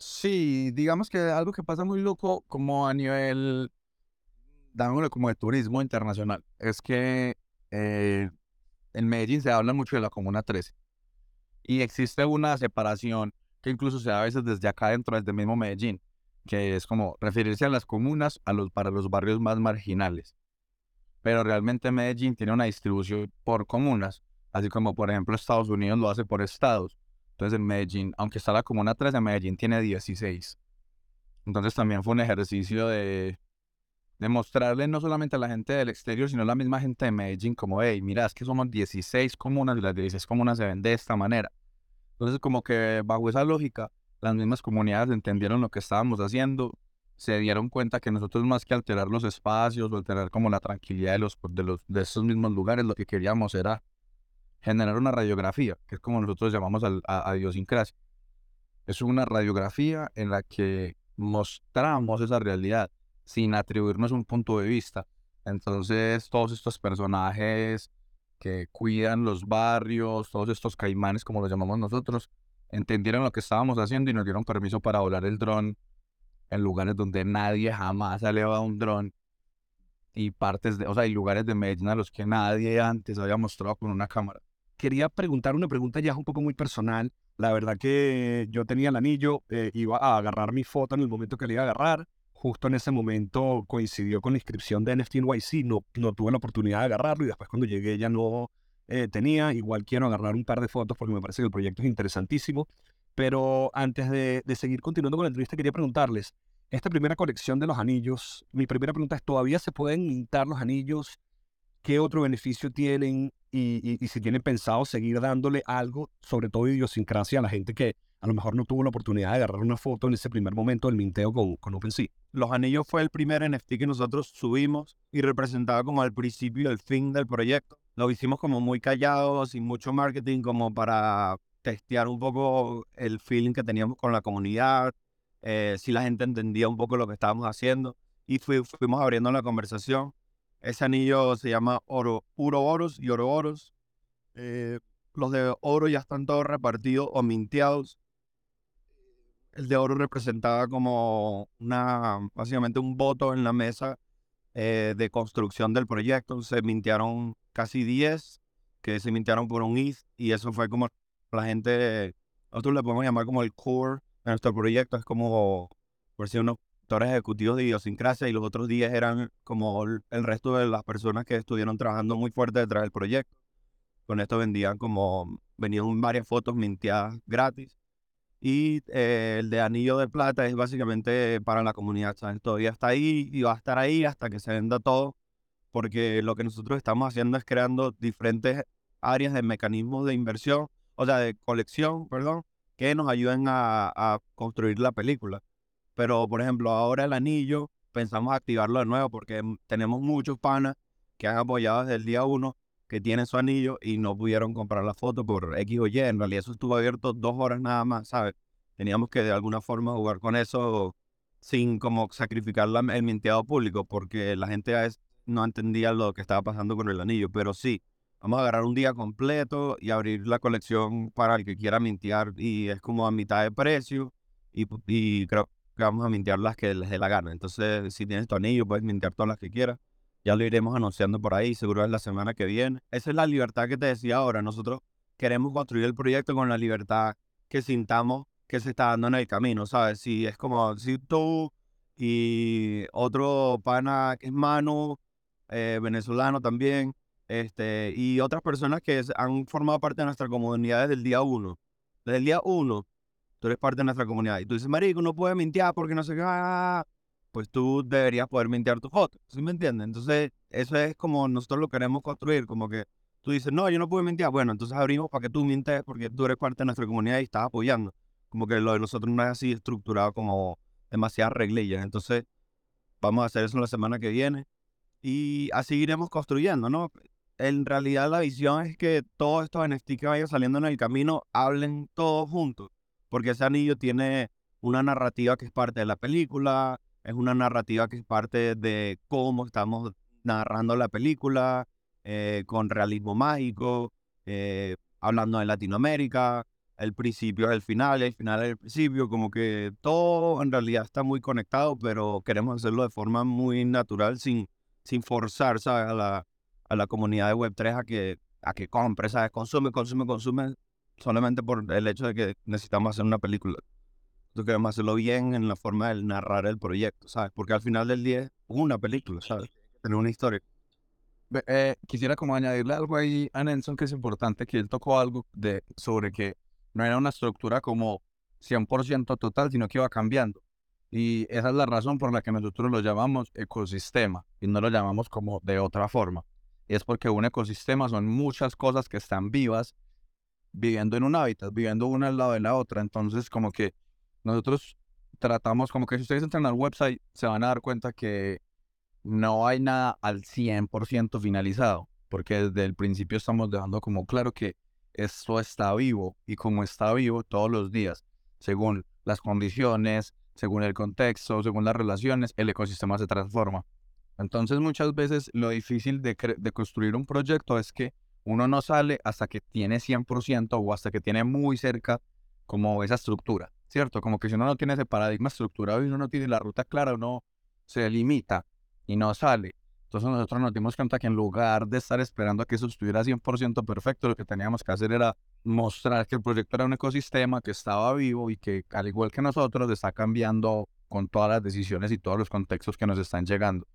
E: Sí, digamos que algo que pasa muy loco como a nivel, dámoslo como de turismo internacional, es que eh, en Medellín se habla mucho de la Comuna 13 y existe una separación que incluso se da a veces desde acá dentro del mismo Medellín, que es como referirse a las comunas a los, para los barrios más marginales. Pero realmente Medellín tiene una distribución por comunas, así como por ejemplo Estados Unidos lo hace por estados. Entonces en Medellín, aunque está la comuna 13, Medellín tiene 16. Entonces también fue un ejercicio de, de mostrarle no solamente a la gente del exterior, sino a la misma gente de Medellín como, hey, mira, es que somos 16 comunas y las 16 comunas se ven de esta manera. Entonces como que bajo esa lógica, las mismas comunidades entendieron lo que estábamos haciendo, se dieron cuenta que nosotros más que alterar los espacios o alterar como la tranquilidad de, los, de, los, de esos mismos lugares, lo que queríamos era generar una radiografía, que es como nosotros llamamos a, a, idiosincrasia. Es una radiografía en la que mostramos esa realidad sin atribuirnos un punto de vista. Entonces, todos estos personajes que cuidan los barrios, todos estos caimanes, como los llamamos nosotros, entendieron lo que estábamos haciendo y nos dieron permiso para volar el dron en lugares donde nadie jamás ha elevado un dron y partes de, o sea, hay lugares de Medellín a los que nadie antes había mostrado con una cámara
B: quería preguntar una pregunta ya un poco muy personal. La verdad que yo tenía el anillo, eh, iba a agarrar mi foto en el momento que le iba a agarrar. Justo en ese momento coincidió con la inscripción de NFT NYC, no, tuve la oportunidad de agarrarlo y después cuando llegué ya no eh, tenía. Igual quiero agarrar un par de fotos porque me parece que el proyecto es interesantísimo. Pero antes de, de seguir continuando con la entrevista, quería preguntarles, esta primera colección de los anillos, mi primera pregunta es, ¿todavía se pueden mintar los anillos? ¿Qué otro beneficio tienen? y, si tienen pensado seguir dándole algo, sobre todo idiosincrasia, a la gente que a lo mejor no tuvo la oportunidad de agarrar una foto en ese primer momento del minteo con, con OpenSea.
C: Los anillos fue el primer NFT que nosotros subimos y representaba como al principio y el fin del proyecto. Lo hicimos como muy callados, sin mucho marketing, como para testear un poco el feeling que teníamos con la comunidad, eh, si la gente entendía un poco lo que estábamos haciendo. Y fuimos abriendo la conversación. Ese anillo se llama oro, puro oros y oro oros. Eh, los de oro ya están todos repartidos o minteados. El de oro representaba como una, básicamente un voto en la mesa eh, de construcción del proyecto. Se mintearon casi 10 que se mintearon por un ETH y eso fue como la gente, nosotros le podemos llamar como el core de nuestro proyecto. Es como, por si uno ejecutivos de idiosincrasia y los otros 10 eran como el resto de las personas que estuvieron trabajando muy fuerte detrás del proyecto. Con esto vendían como, venían varias fotos minteadas gratis. Y eh, el de anillo de plata es básicamente para la comunidad. ¿sabes? Todavía está ahí y va a estar ahí hasta que se venda todo. Porque lo que nosotros estamos haciendo es creando diferentes áreas de mecanismos de inversión, o sea, de colección, perdón, que nos ayuden a construir la película. Pero, por ejemplo, ahora el anillo, pensamos activarlo de nuevo porque tenemos muchos panas que han apoyado desde el día uno que tienen su anillo y no pudieron comprar la foto por X o Y. En realidad eso estuvo abierto dos horas nada más, ¿sabes? Teníamos que de alguna forma jugar con eso sin como sacrificar el minteado público porque la gente a veces no entendía lo que estaba pasando con el anillo. Pero sí, vamos a agarrar un día completo y abrir la colección para el que quiera mintear y es como a mitad de precio y, y creo vamos a mintear las que les dé la gana. Entonces, si tienes tu anillo, puedes mintear todas las que quieras. Ya lo iremos anunciando por ahí, seguro es la semana que viene. Esa es la libertad que te decía ahora. Nosotros queremos construir el proyecto con la libertad que sintamos que se está dando en el camino, ¿sabes? Si es como, si tú y otro pana que es Manu, eh, venezolano también, este, y otras personas que han formado parte de nuestra comunidad desde el día uno. Desde el día uno, tú eres parte de nuestra comunidad. Y tú dices, marico, no puedes mintear porque no sé qué, ah, pues tú deberías poder mintear tu foto. ¿Sí me entiendes? Entonces, eso es como nosotros lo queremos construir, como que tú dices, no, yo no puedo mintear. Bueno, entonces abrimos para que tú mintes porque tú eres parte de nuestra comunidad y estás apoyando. Como que lo de nosotros no es así estructurado como demasiadas reglillas. Entonces, vamos a hacer eso la semana que viene y así iremos construyendo, ¿no? En realidad la visión es que todos estos NFT que vayan saliendo en el camino hablen todos juntos, porque ese anillo tiene una narrativa que es parte de la película, es una narrativa que es parte de cómo estamos narrando la película, eh, con realismo mágico, eh, hablando de Latinoamérica, el principio es el final, el final es el principio, como que todo en realidad está muy conectado, pero queremos hacerlo de forma muy natural, sin, sin forzar A, la, a la comunidad de Web3 a que, a que compre, ¿sabes? Consume, consume, consume, solamente por el hecho de que necesitamos hacer una película. Nosotros queremos hacerlo bien en la forma de narrar el proyecto, ¿sabes? Porque al final del día es una película, ¿sabes? Tener una historia.
E: Eh, quisiera como añadirle algo ahí a Nelson que es importante, que él tocó algo de, sobre que no era una estructura como 100% total, sino que iba cambiando. Y esa es la razón por la que nosotros lo llamamos ecosistema y no lo llamamos como de otra forma. Y es porque un ecosistema son muchas cosas que están vivas viviendo en un hábitat, viviendo una al lado de la otra. Entonces, como que nosotros tratamos, como que si ustedes entran al website, se van a dar cuenta que no hay nada al 100% finalizado, porque desde el principio estamos dejando como claro que esto está vivo y como está vivo todos los días, según las condiciones, según el contexto, según las relaciones, el ecosistema se transforma. Entonces muchas veces lo difícil de, construir un proyecto es que uno no sale hasta que tiene 100% o hasta que tiene muy cerca como esa estructura, ¿cierto? Como que si uno no tiene ese paradigma estructurado y uno no tiene la ruta clara, uno se limita y no sale. Entonces nosotros nos dimos cuenta que en lugar de estar esperando a que eso estuviera 100% perfecto, lo que teníamos que hacer era mostrar que el proyecto era un ecosistema que estaba vivo y que al igual que nosotros está cambiando con todas las decisiones y todos los contextos que nos están llegando.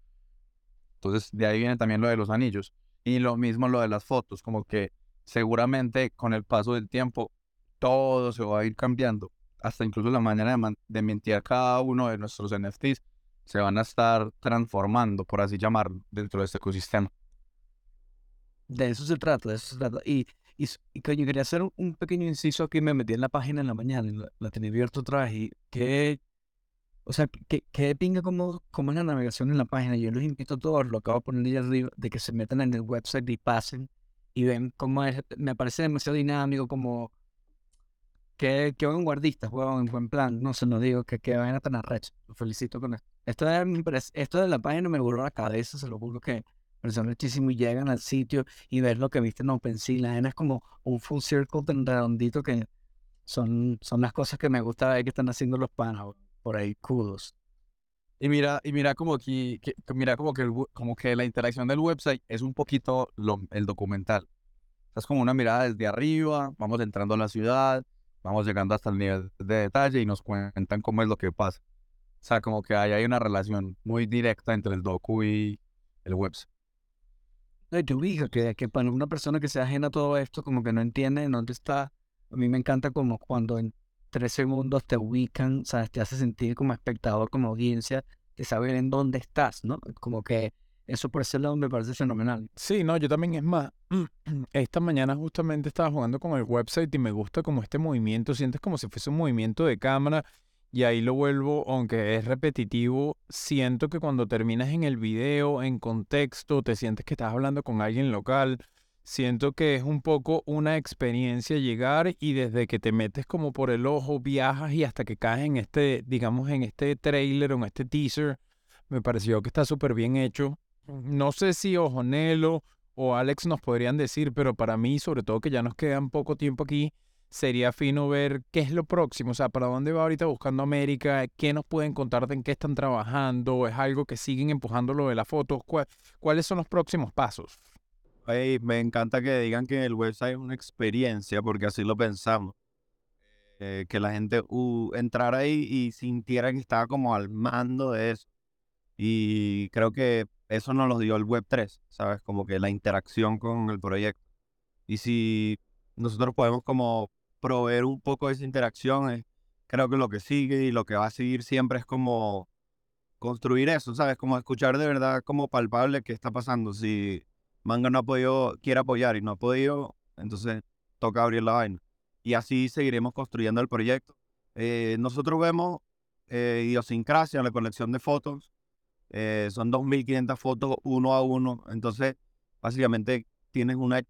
E: Entonces de ahí viene también lo de los anillos y lo mismo lo de las fotos, como que seguramente con el paso del tiempo todo se va a ir cambiando, hasta incluso la manera de, de mentir cada uno de nuestros NFTs se van a estar transformando, por así llamarlo, dentro de este ecosistema.
D: De eso se trata, de eso se trata. Y, y, y yo quería hacer un, pequeño inciso aquí, me metí en la página en la mañana, y la, tenía abierta otra vez, y que, o sea, que, que pinga como, como es la navegación en la página. Yo los invito a todos, lo acabo de poner ahí arriba, de que se metan en el website y pasen y ven cómo es, me parece demasiado dinámico, como que, que vanguardistas, juegan en buen plan, no se lo digo, que, que vayan a tan arrecho. Lo felicito con esto. Esto de, esto de la página me voló la cabeza, se lo juro que personas muchísimo y llegan al sitio y ver lo que viste en OpenSea. La es como un full circle tan redondito que son, son las cosas que me gusta ver que están haciendo los panas por ahí, kudos.
E: Y mira, y mira como que, mira como que, como que la interacción del website es un poquito lo, el documental. Es como una mirada desde arriba, vamos entrando a la ciudad, vamos llegando hasta el nivel de detalle y nos cuentan cómo es lo que pasa. O sea, como que ahí hay una relación muy directa entre el docu y el website.
D: No, y tú que, que para una persona que se ajena a todo esto, como que no entiende dónde está. A mí me encanta como cuando en tres segundos te ubican. Te hace sentir como espectador, como audiencia, de saber en dónde estás, ¿no? Como que eso por ese lado me parece fenomenal.
F: Sí, no, yo también es más. [clears throat] Esta mañana justamente estaba jugando con el website y me gusta como este movimiento, sientes como si fuese un movimiento de cámara y ahí lo vuelvo, aunque es repetitivo, siento que cuando terminas en el video, en contexto, te sientes que estás hablando con alguien local. Siento que es un poco una experiencia llegar y desde que te metes como por el ojo, viajas y hasta que caes en este, digamos, en este trailer o en este teaser, me pareció que está súper bien hecho. No sé si Ojonelo o Alex nos podrían decir, pero para mí, sobre todo que ya nos queda poco tiempo aquí, sería fino ver qué es lo próximo, o sea, para dónde va ahorita buscando América, qué nos pueden contar de en qué están trabajando, es algo que siguen empujando lo de las fotos, cuáles son los próximos pasos.
C: Me encanta que digan que el website es una experiencia, porque así lo pensamos. eh, que la gente uh, entrara ahí y sintiera que estaba como al mando de eso. Y creo que eso nos lo dio el Web3, ¿sabes? Como que la interacción con el proyecto. Y si nosotros podemos como proveer un poco de esa interacción, eh, creo que lo que sigue y lo que va a seguir siempre es como construir eso, ¿sabes? Como escuchar de verdad como palpable qué está pasando. Si Manga no ha podido, quiere apoyar y no ha podido, entonces toca abrir la vaina. Y así seguiremos construyendo el proyecto. Eh, nosotros vemos eh, idiosincrasia en la colección de fotos. Eh, son 2.500 fotos uno a uno. Entonces, básicamente tienes una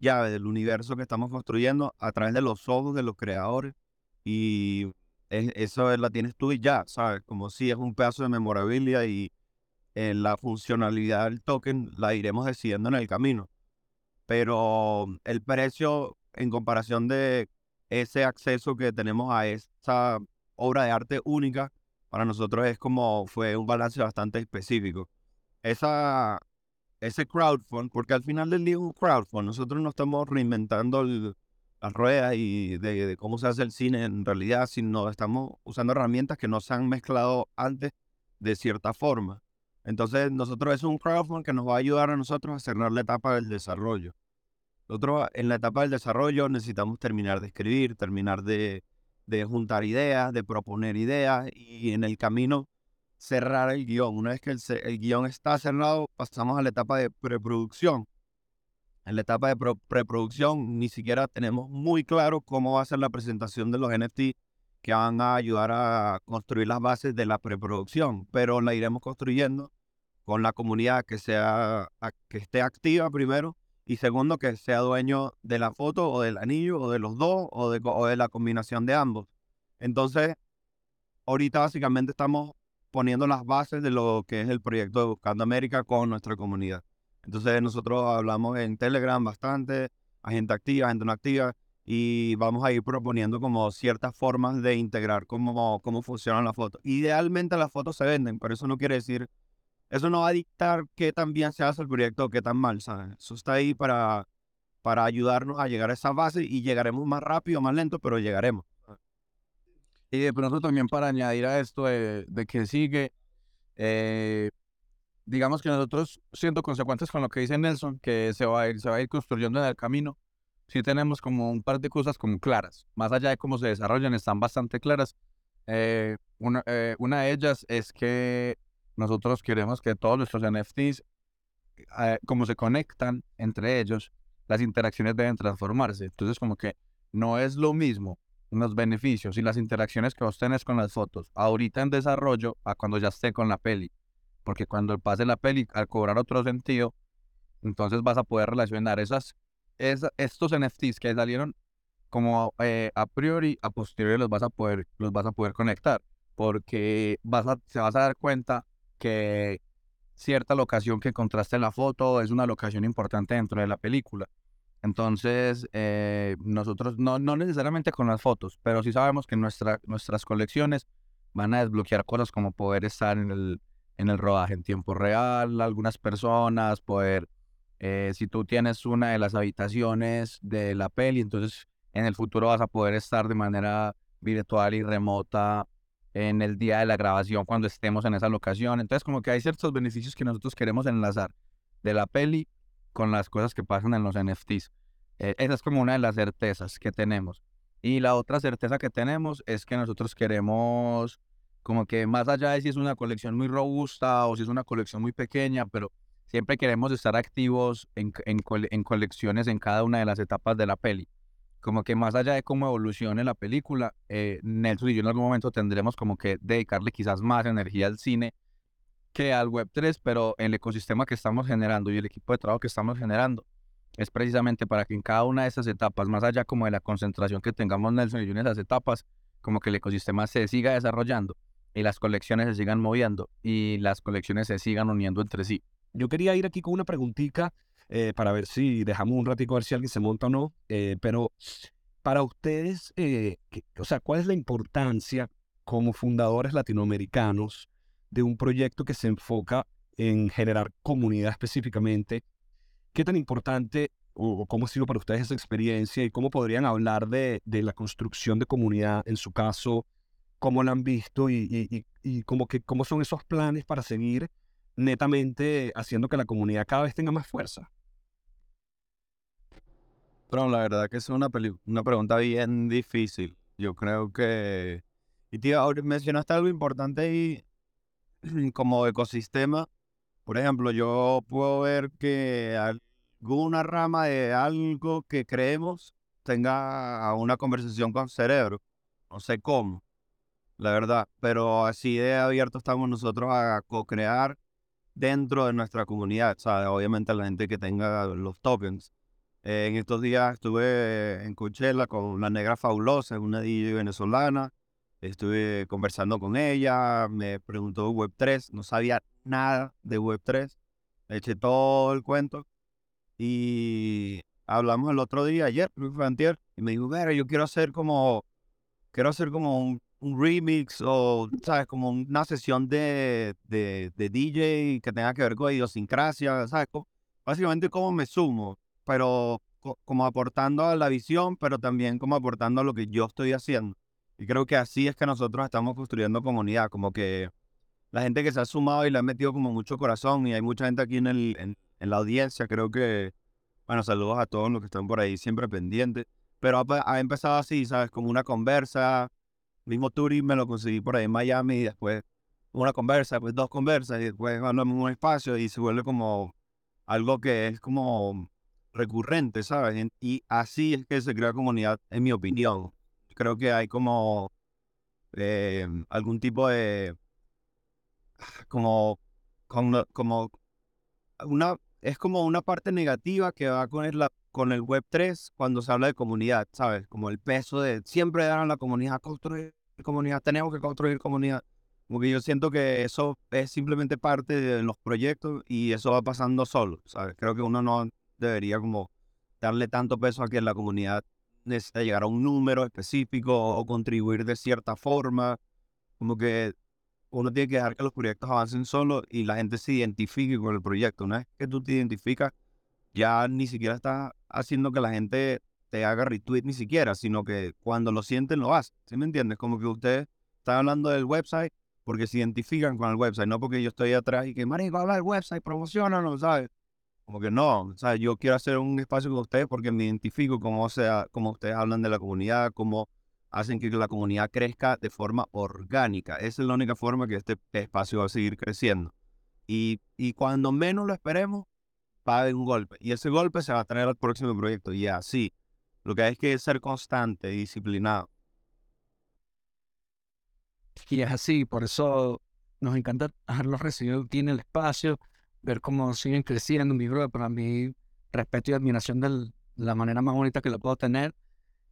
C: llave del universo que estamos construyendo a través de los ojos de los creadores. Y eso la tienes tú y ya, ¿sabes? Como si es un pedazo de memorabilia y la funcionalidad del token la iremos decidiendo en el camino. Pero el precio en comparación de ese acceso que tenemos a esa obra de arte única, para nosotros es como fue un balance bastante específico. Esa, ese crowdfund, porque al final del día es un crowdfund, nosotros no estamos reinventando las ruedas y de, cómo se hace el cine en realidad, sino estamos usando herramientas que no se han mezclado antes de cierta forma. Entonces, nosotros es un crowdfund que nos va a ayudar a nosotros a cerrar la etapa del desarrollo. Nosotros en la etapa del desarrollo necesitamos terminar de escribir, terminar de, juntar ideas, de proponer ideas y en el camino cerrar el guion. Una vez que el, el guion está cerrado, pasamos a la etapa de preproducción. En la etapa de preproducción ni siquiera tenemos muy claro cómo va a ser la presentación de los NFT que van a ayudar a construir las bases de la preproducción, pero la iremos construyendo con la comunidad que, sea, que esté activa primero y segundo, que sea dueño de la foto o del anillo o de los dos o de, la combinación de ambos. Entonces, ahorita básicamente estamos poniendo las bases de lo que es el proyecto de Buscando América con nuestra comunidad. Entonces, nosotros hablamos en Telegram bastante, gente activa, gente no activa, y vamos a ir proponiendo como ciertas formas de integrar cómo, cómo funcionan las fotos. Idealmente las fotos se venden, pero eso no quiere decir eso no va a dictar qué tan bien se hace el proyecto o qué tan mal, ¿sabes? Eso está ahí para, para ayudarnos a llegar a esa base y llegaremos más rápido, más lento, pero llegaremos.
E: Y de pronto también para añadir a esto de, que sigue, eh, digamos que nosotros, siendo consecuentes con lo que dice Nelson, que se va a ir, se va a ir construyendo en el camino, sí tenemos como un par de cosas como claras, más allá de cómo se desarrollan, están bastante claras. Eh, una, eh, una de ellas es que nosotros queremos que todos nuestros NFTs, eh, como se conectan entre ellos, las interacciones deben transformarse. Entonces, como que no es lo mismo los beneficios y las interacciones que vos tenés con las fotos ahorita en desarrollo a cuando ya esté con la peli. Porque cuando pase la peli, al cobrar otro sentido, entonces vas a poder relacionar esas, estos NFTs que salieron como eh, a priori, a posteriori los vas a poder, los vas a poder conectar. Porque vas a, se vas a dar cuenta que cierta locación que contraste la foto es una locación importante dentro de la película. Entonces, eh, nosotros, no, no necesariamente con las fotos, pero sí sabemos que nuestra, nuestras colecciones van a desbloquear cosas como poder estar en el, en el rodaje en tiempo real, algunas personas, poder, eh, si tú tienes una de las habitaciones de la peli, entonces en el futuro vas a poder estar de manera virtual y remota en el día de la grabación cuando estemos en esa locación. Entonces, como que hay ciertos beneficios que nosotros queremos enlazar de la peli con las cosas que pasan en los NFTs. Eh, esa es como una de las certezas que tenemos. Y la otra certeza que tenemos es que nosotros queremos, como que más allá de si es una colección muy robusta o si es una colección muy pequeña, pero siempre queremos estar activos en, en colecciones en cada una de las etapas de la peli como que más allá de cómo evolucione la película, eh, Nelson y yo en algún momento tendremos como que dedicarle quizás más energía al cine que al Web3, pero el ecosistema que estamos generando y el equipo de trabajo que estamos generando es precisamente para que en cada una de esas etapas, más allá como de la concentración que tengamos Nelson y yo en esas etapas, como que el ecosistema se siga desarrollando y las colecciones se sigan moviendo y las colecciones se sigan uniendo entre sí.
B: Yo quería ir aquí con una preguntita eh, para ver si dejamos un ratico a ver si alguien se monta o no. Eh, pero para ustedes, eh, o sea, ¿cuál es la importancia como fundadores latinoamericanos de un proyecto que se enfoca en generar comunidad específicamente? ¿Qué tan importante o, cómo ha sido para ustedes esa experiencia y cómo podrían hablar de, de la construcción de comunidad en su caso, cómo la han visto y, y, y cómo, que, cómo son esos planes para seguir netamente haciendo que la comunidad cada vez tenga más fuerza.
C: Pero la verdad que es una, una pregunta bien difícil. Yo creo que... Y tío, ahora mencionaste algo importante y [clears throat] como ecosistema. Por ejemplo, yo puedo ver que alguna rama de algo que creemos tenga una conversación con cerebro. No sé cómo, la verdad. Pero así de abierto estamos nosotros a co-crear dentro de nuestra comunidad. O sea, obviamente la gente que tenga los tokens. En estos días estuve en Coachella con la Negra Fabulosa, una DJ venezolana. Estuve conversando con ella, me preguntó Web3, no sabía nada de Web3. Le eché todo el cuento y hablamos el otro día, ayer, antier, y me dijo, pero yo quiero hacer como, quiero hacer como un, remix o, ¿sabes? Como una sesión de, de, de, DJ que tenga que ver con idiosincrasia, ¿sabes? Básicamente cómo me sumo, pero como aportando a la visión, pero también como aportando a lo que yo estoy haciendo. Y creo que así es que nosotros estamos construyendo comunidad, como que la gente que se ha sumado y le ha metido como mucho corazón y hay mucha gente aquí en, el, en, la audiencia, creo que, bueno, saludos a todos los que están por ahí siempre pendientes, pero ha, empezado así, ¿sabes? Como una conversa, mismo Turi me lo conseguí por ahí en Miami y después una conversa, pues dos conversas y después hablamos en un espacio y se vuelve como algo que es como recurrente, ¿sabes? Y así es que se crea comunidad, en mi opinión creo que hay como eh, algún tipo de como, como una es como una parte negativa que va con el, con el web 3 cuando se habla de comunidad, ¿sabes? Como el peso de siempre dar a la comunidad construir comunidad, tenemos que construir comunidad. Porque yo siento que eso es simplemente parte de los proyectos y eso va pasando solo, ¿sabes? Creo que uno no debería como darle tanto peso a que la comunidad necesita llegar a un número específico o contribuir de cierta forma. Como que uno tiene que dejar que los proyectos avancen solo y la gente se identifique con el proyecto. Una vez que tú te identificas, ya ni siquiera estás haciendo que la gente te haga retweet ni siquiera, sino que cuando lo sienten lo hacen. ¿Sí me entiendes? Como que ustedes están hablando del website porque se identifican con el website, no porque yo estoy atrás y que, marico, habla del website, no ¿sabes? Como que no, o sea, yo quiero hacer un espacio con ustedes porque me identifico cómo, sea, cómo ustedes hablan de la comunidad, cómo hacen que la comunidad crezca de forma orgánica. Esa es la única forma que este espacio va a seguir creciendo. Y, y cuando menos lo esperemos, va un golpe. Y ese golpe se va a tener al próximo proyecto. Y así. Lo que hay es que ser constante y disciplinado.
D: Y es así, por eso nos encanta dejarlos recibir tiene el espacio ver cómo siguen creciendo, mi bro, para mí, respeto y admiración de la manera más bonita que lo puedo tener.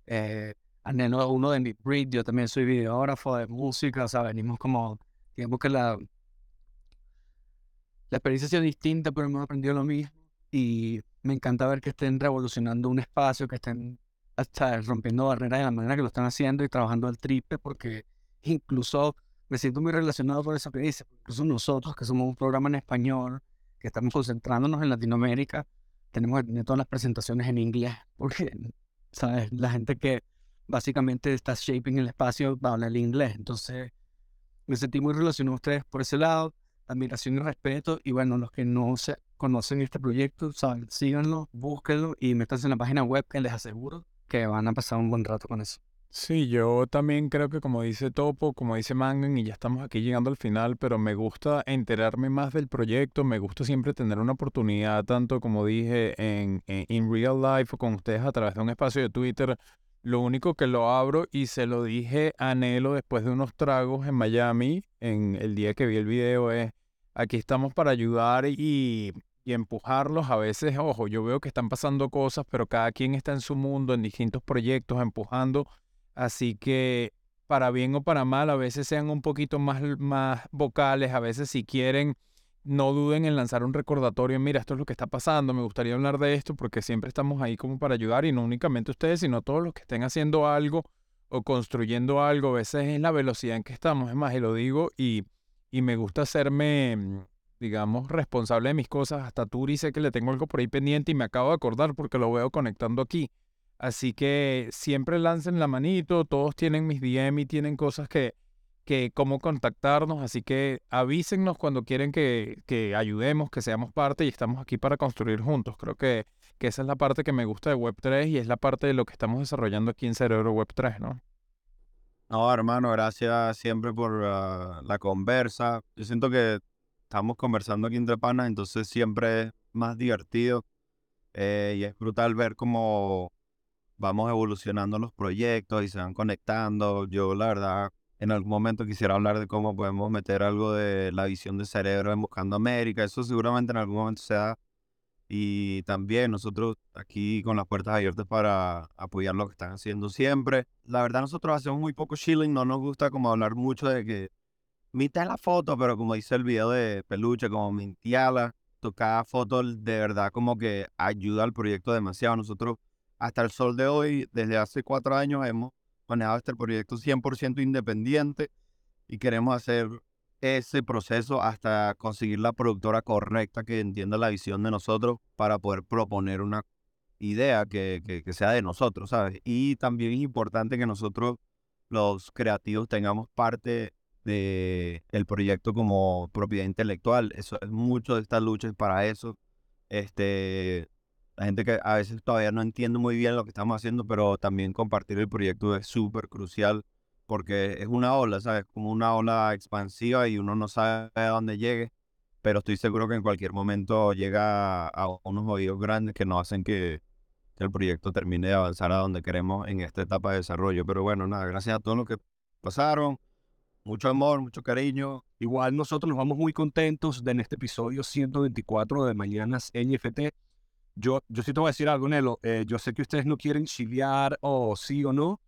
D: Eh, anhelo uno de mi breed, yo también soy videógrafo de música, o sea, venimos como, digamos que la, la experiencia ha sido distinta, pero hemos aprendido lo mismo y me encanta ver que estén revolucionando un espacio, que estén hasta rompiendo barreras de la manera que lo están haciendo y trabajando al triple, porque incluso me siento muy relacionado por eso que dice, incluso nosotros que somos un programa en español, que estamos concentrándonos en Latinoamérica, tenemos que tener todas las presentaciones en inglés, [laughs] porque, ¿sabes? La gente que básicamente está shaping el espacio va a hablar inglés. Entonces, me sentí muy relacionado a ustedes por ese lado, admiración y respeto. Y bueno, los que no se conocen este proyecto, ¿saben? síganlo, búsquenlo y métanse en la página web que les aseguro que van a pasar un buen rato con eso.
F: Sí, yo también creo que como dice Topo, como dice Mangan, y ya estamos aquí llegando al final, pero me gusta enterarme más del proyecto, me gusta siempre tener una oportunidad, tanto como dije, en, en real life o con ustedes a través de un espacio de Twitter. Lo único que lo abro y se lo dije a Nelo después de unos tragos en Miami, en el día que vi el video, es aquí estamos para ayudar y, y empujarlos. A veces, ojo, yo veo que están pasando cosas, pero cada quien está en su mundo, en distintos proyectos, empujando Así que para bien o para mal, a veces sean un poquito más, más vocales, a veces si quieren, no duden en lanzar un recordatorio, mira, esto es lo que está pasando, me gustaría hablar de esto, porque siempre estamos ahí como para ayudar y no únicamente ustedes, sino todos los que estén haciendo algo o construyendo algo, a veces es la velocidad en que estamos, es más, y lo digo y, y me gusta hacerme, digamos, responsable de mis cosas. Hasta Turi sé que le tengo algo por ahí pendiente y me acabo de acordar porque lo veo conectando aquí. Así que siempre lancen la manito, todos tienen mis DM y tienen cosas que, que cómo contactarnos, así que avísennos cuando quieren que, que ayudemos, que seamos parte y estamos aquí para construir juntos. Creo que, que esa es la parte que me gusta de Web3 y es la parte de lo que estamos desarrollando aquí en Cerebro Web3, ¿no?
C: No, hermano, gracias siempre por ah, la conversa. Yo siento que estamos conversando aquí entre panas, entonces siempre es más divertido eh, y es brutal ver cómo vamos evolucionando los proyectos y se van conectando. Yo, la verdad, en algún momento quisiera hablar de cómo podemos meter algo de la visión de cerebro en Buscando América. Eso seguramente en algún momento se da. Y también nosotros aquí con las puertas abiertas para apoyar lo que están haciendo siempre. La verdad, nosotros hacemos muy poco chilling. No nos gusta como hablar mucho de que mitad la foto, pero como dice el video de Peluche, como mintiala. Cada foto de verdad como que ayuda al proyecto demasiado. Nosotros hasta el sol de hoy, desde hace cuatro años, hemos manejado este proyecto 100% independiente y queremos hacer ese proceso hasta conseguir la productora correcta que entienda la visión de nosotros para poder proponer una idea que, que, sea de nosotros, ¿sabes? Y también es importante que nosotros, los creativos, tengamos parte del el proyecto como propiedad intelectual. Eso es mucho de esta lucha para eso. Este, la gente que a veces todavía no entiende muy bien lo que estamos haciendo, pero también compartir el proyecto es súper crucial porque es una ola, ¿sabes? Como una ola expansiva y uno no sabe a dónde llegue, pero estoy seguro que en cualquier momento llega a unos oídos grandes que nos hacen que, el proyecto termine de avanzar a donde queremos en esta etapa de desarrollo. Pero bueno, nada, gracias a todos los que pasaron. Mucho amor, mucho cariño.
B: Igual nosotros nos vamos muy contentos de en este episodio 124 de Mañanas NFT yo, yo sí te voy a decir algo, Nelo. Eh, yo sé que ustedes no quieren chilear o sí o no,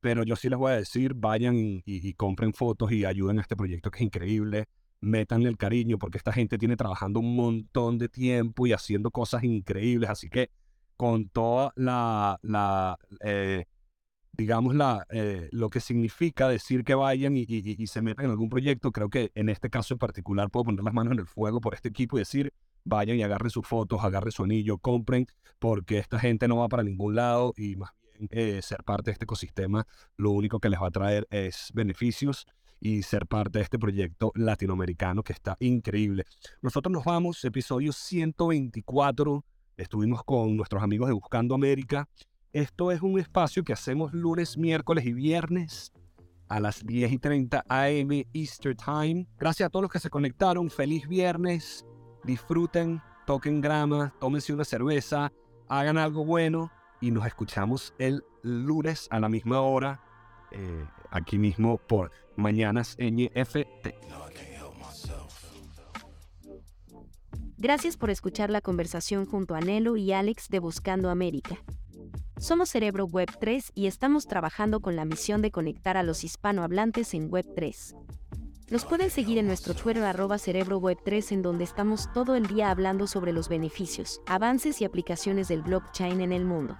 B: pero yo sí les voy a decir, vayan y, compren fotos y ayuden a este proyecto que es increíble. Métanle el cariño porque esta gente tiene trabajando un montón de tiempo y haciendo cosas increíbles. Así que con toda la, la eh, digamos, la, eh, lo que significa decir que vayan y, y, se metan en algún proyecto, creo que en este caso en particular puedo poner las manos en el fuego por este equipo y decir, vayan y agarren sus fotos, agarren su anillo, compren, porque esta gente no va para ningún lado y más bien eh, ser parte de este ecosistema lo único que les va a traer es beneficios y ser parte de este proyecto latinoamericano que está increíble. Nosotros nos vamos, episodio 124, estuvimos con nuestros amigos de Buscando América. Esto es un espacio que hacemos lunes, miércoles y viernes a las 10 y 30 AM Easter Time. Gracias a todos los que se conectaron. Feliz viernes disfruten, toquen grama, tómense una cerveza, hagan algo bueno y nos escuchamos el lunes a la misma hora, eh, aquí mismo por Mañanas NFT.
A: Gracias por escuchar la conversación junto a Nelo y Alex de Buscando América. Somos Cerebro Web 3 y estamos trabajando con la misión de conectar a los hispanohablantes en Web 3. Nos pueden seguir en nuestro Twitter arroba cerebroweb3 en donde estamos todo el día hablando sobre los beneficios, avances y aplicaciones del blockchain en el mundo.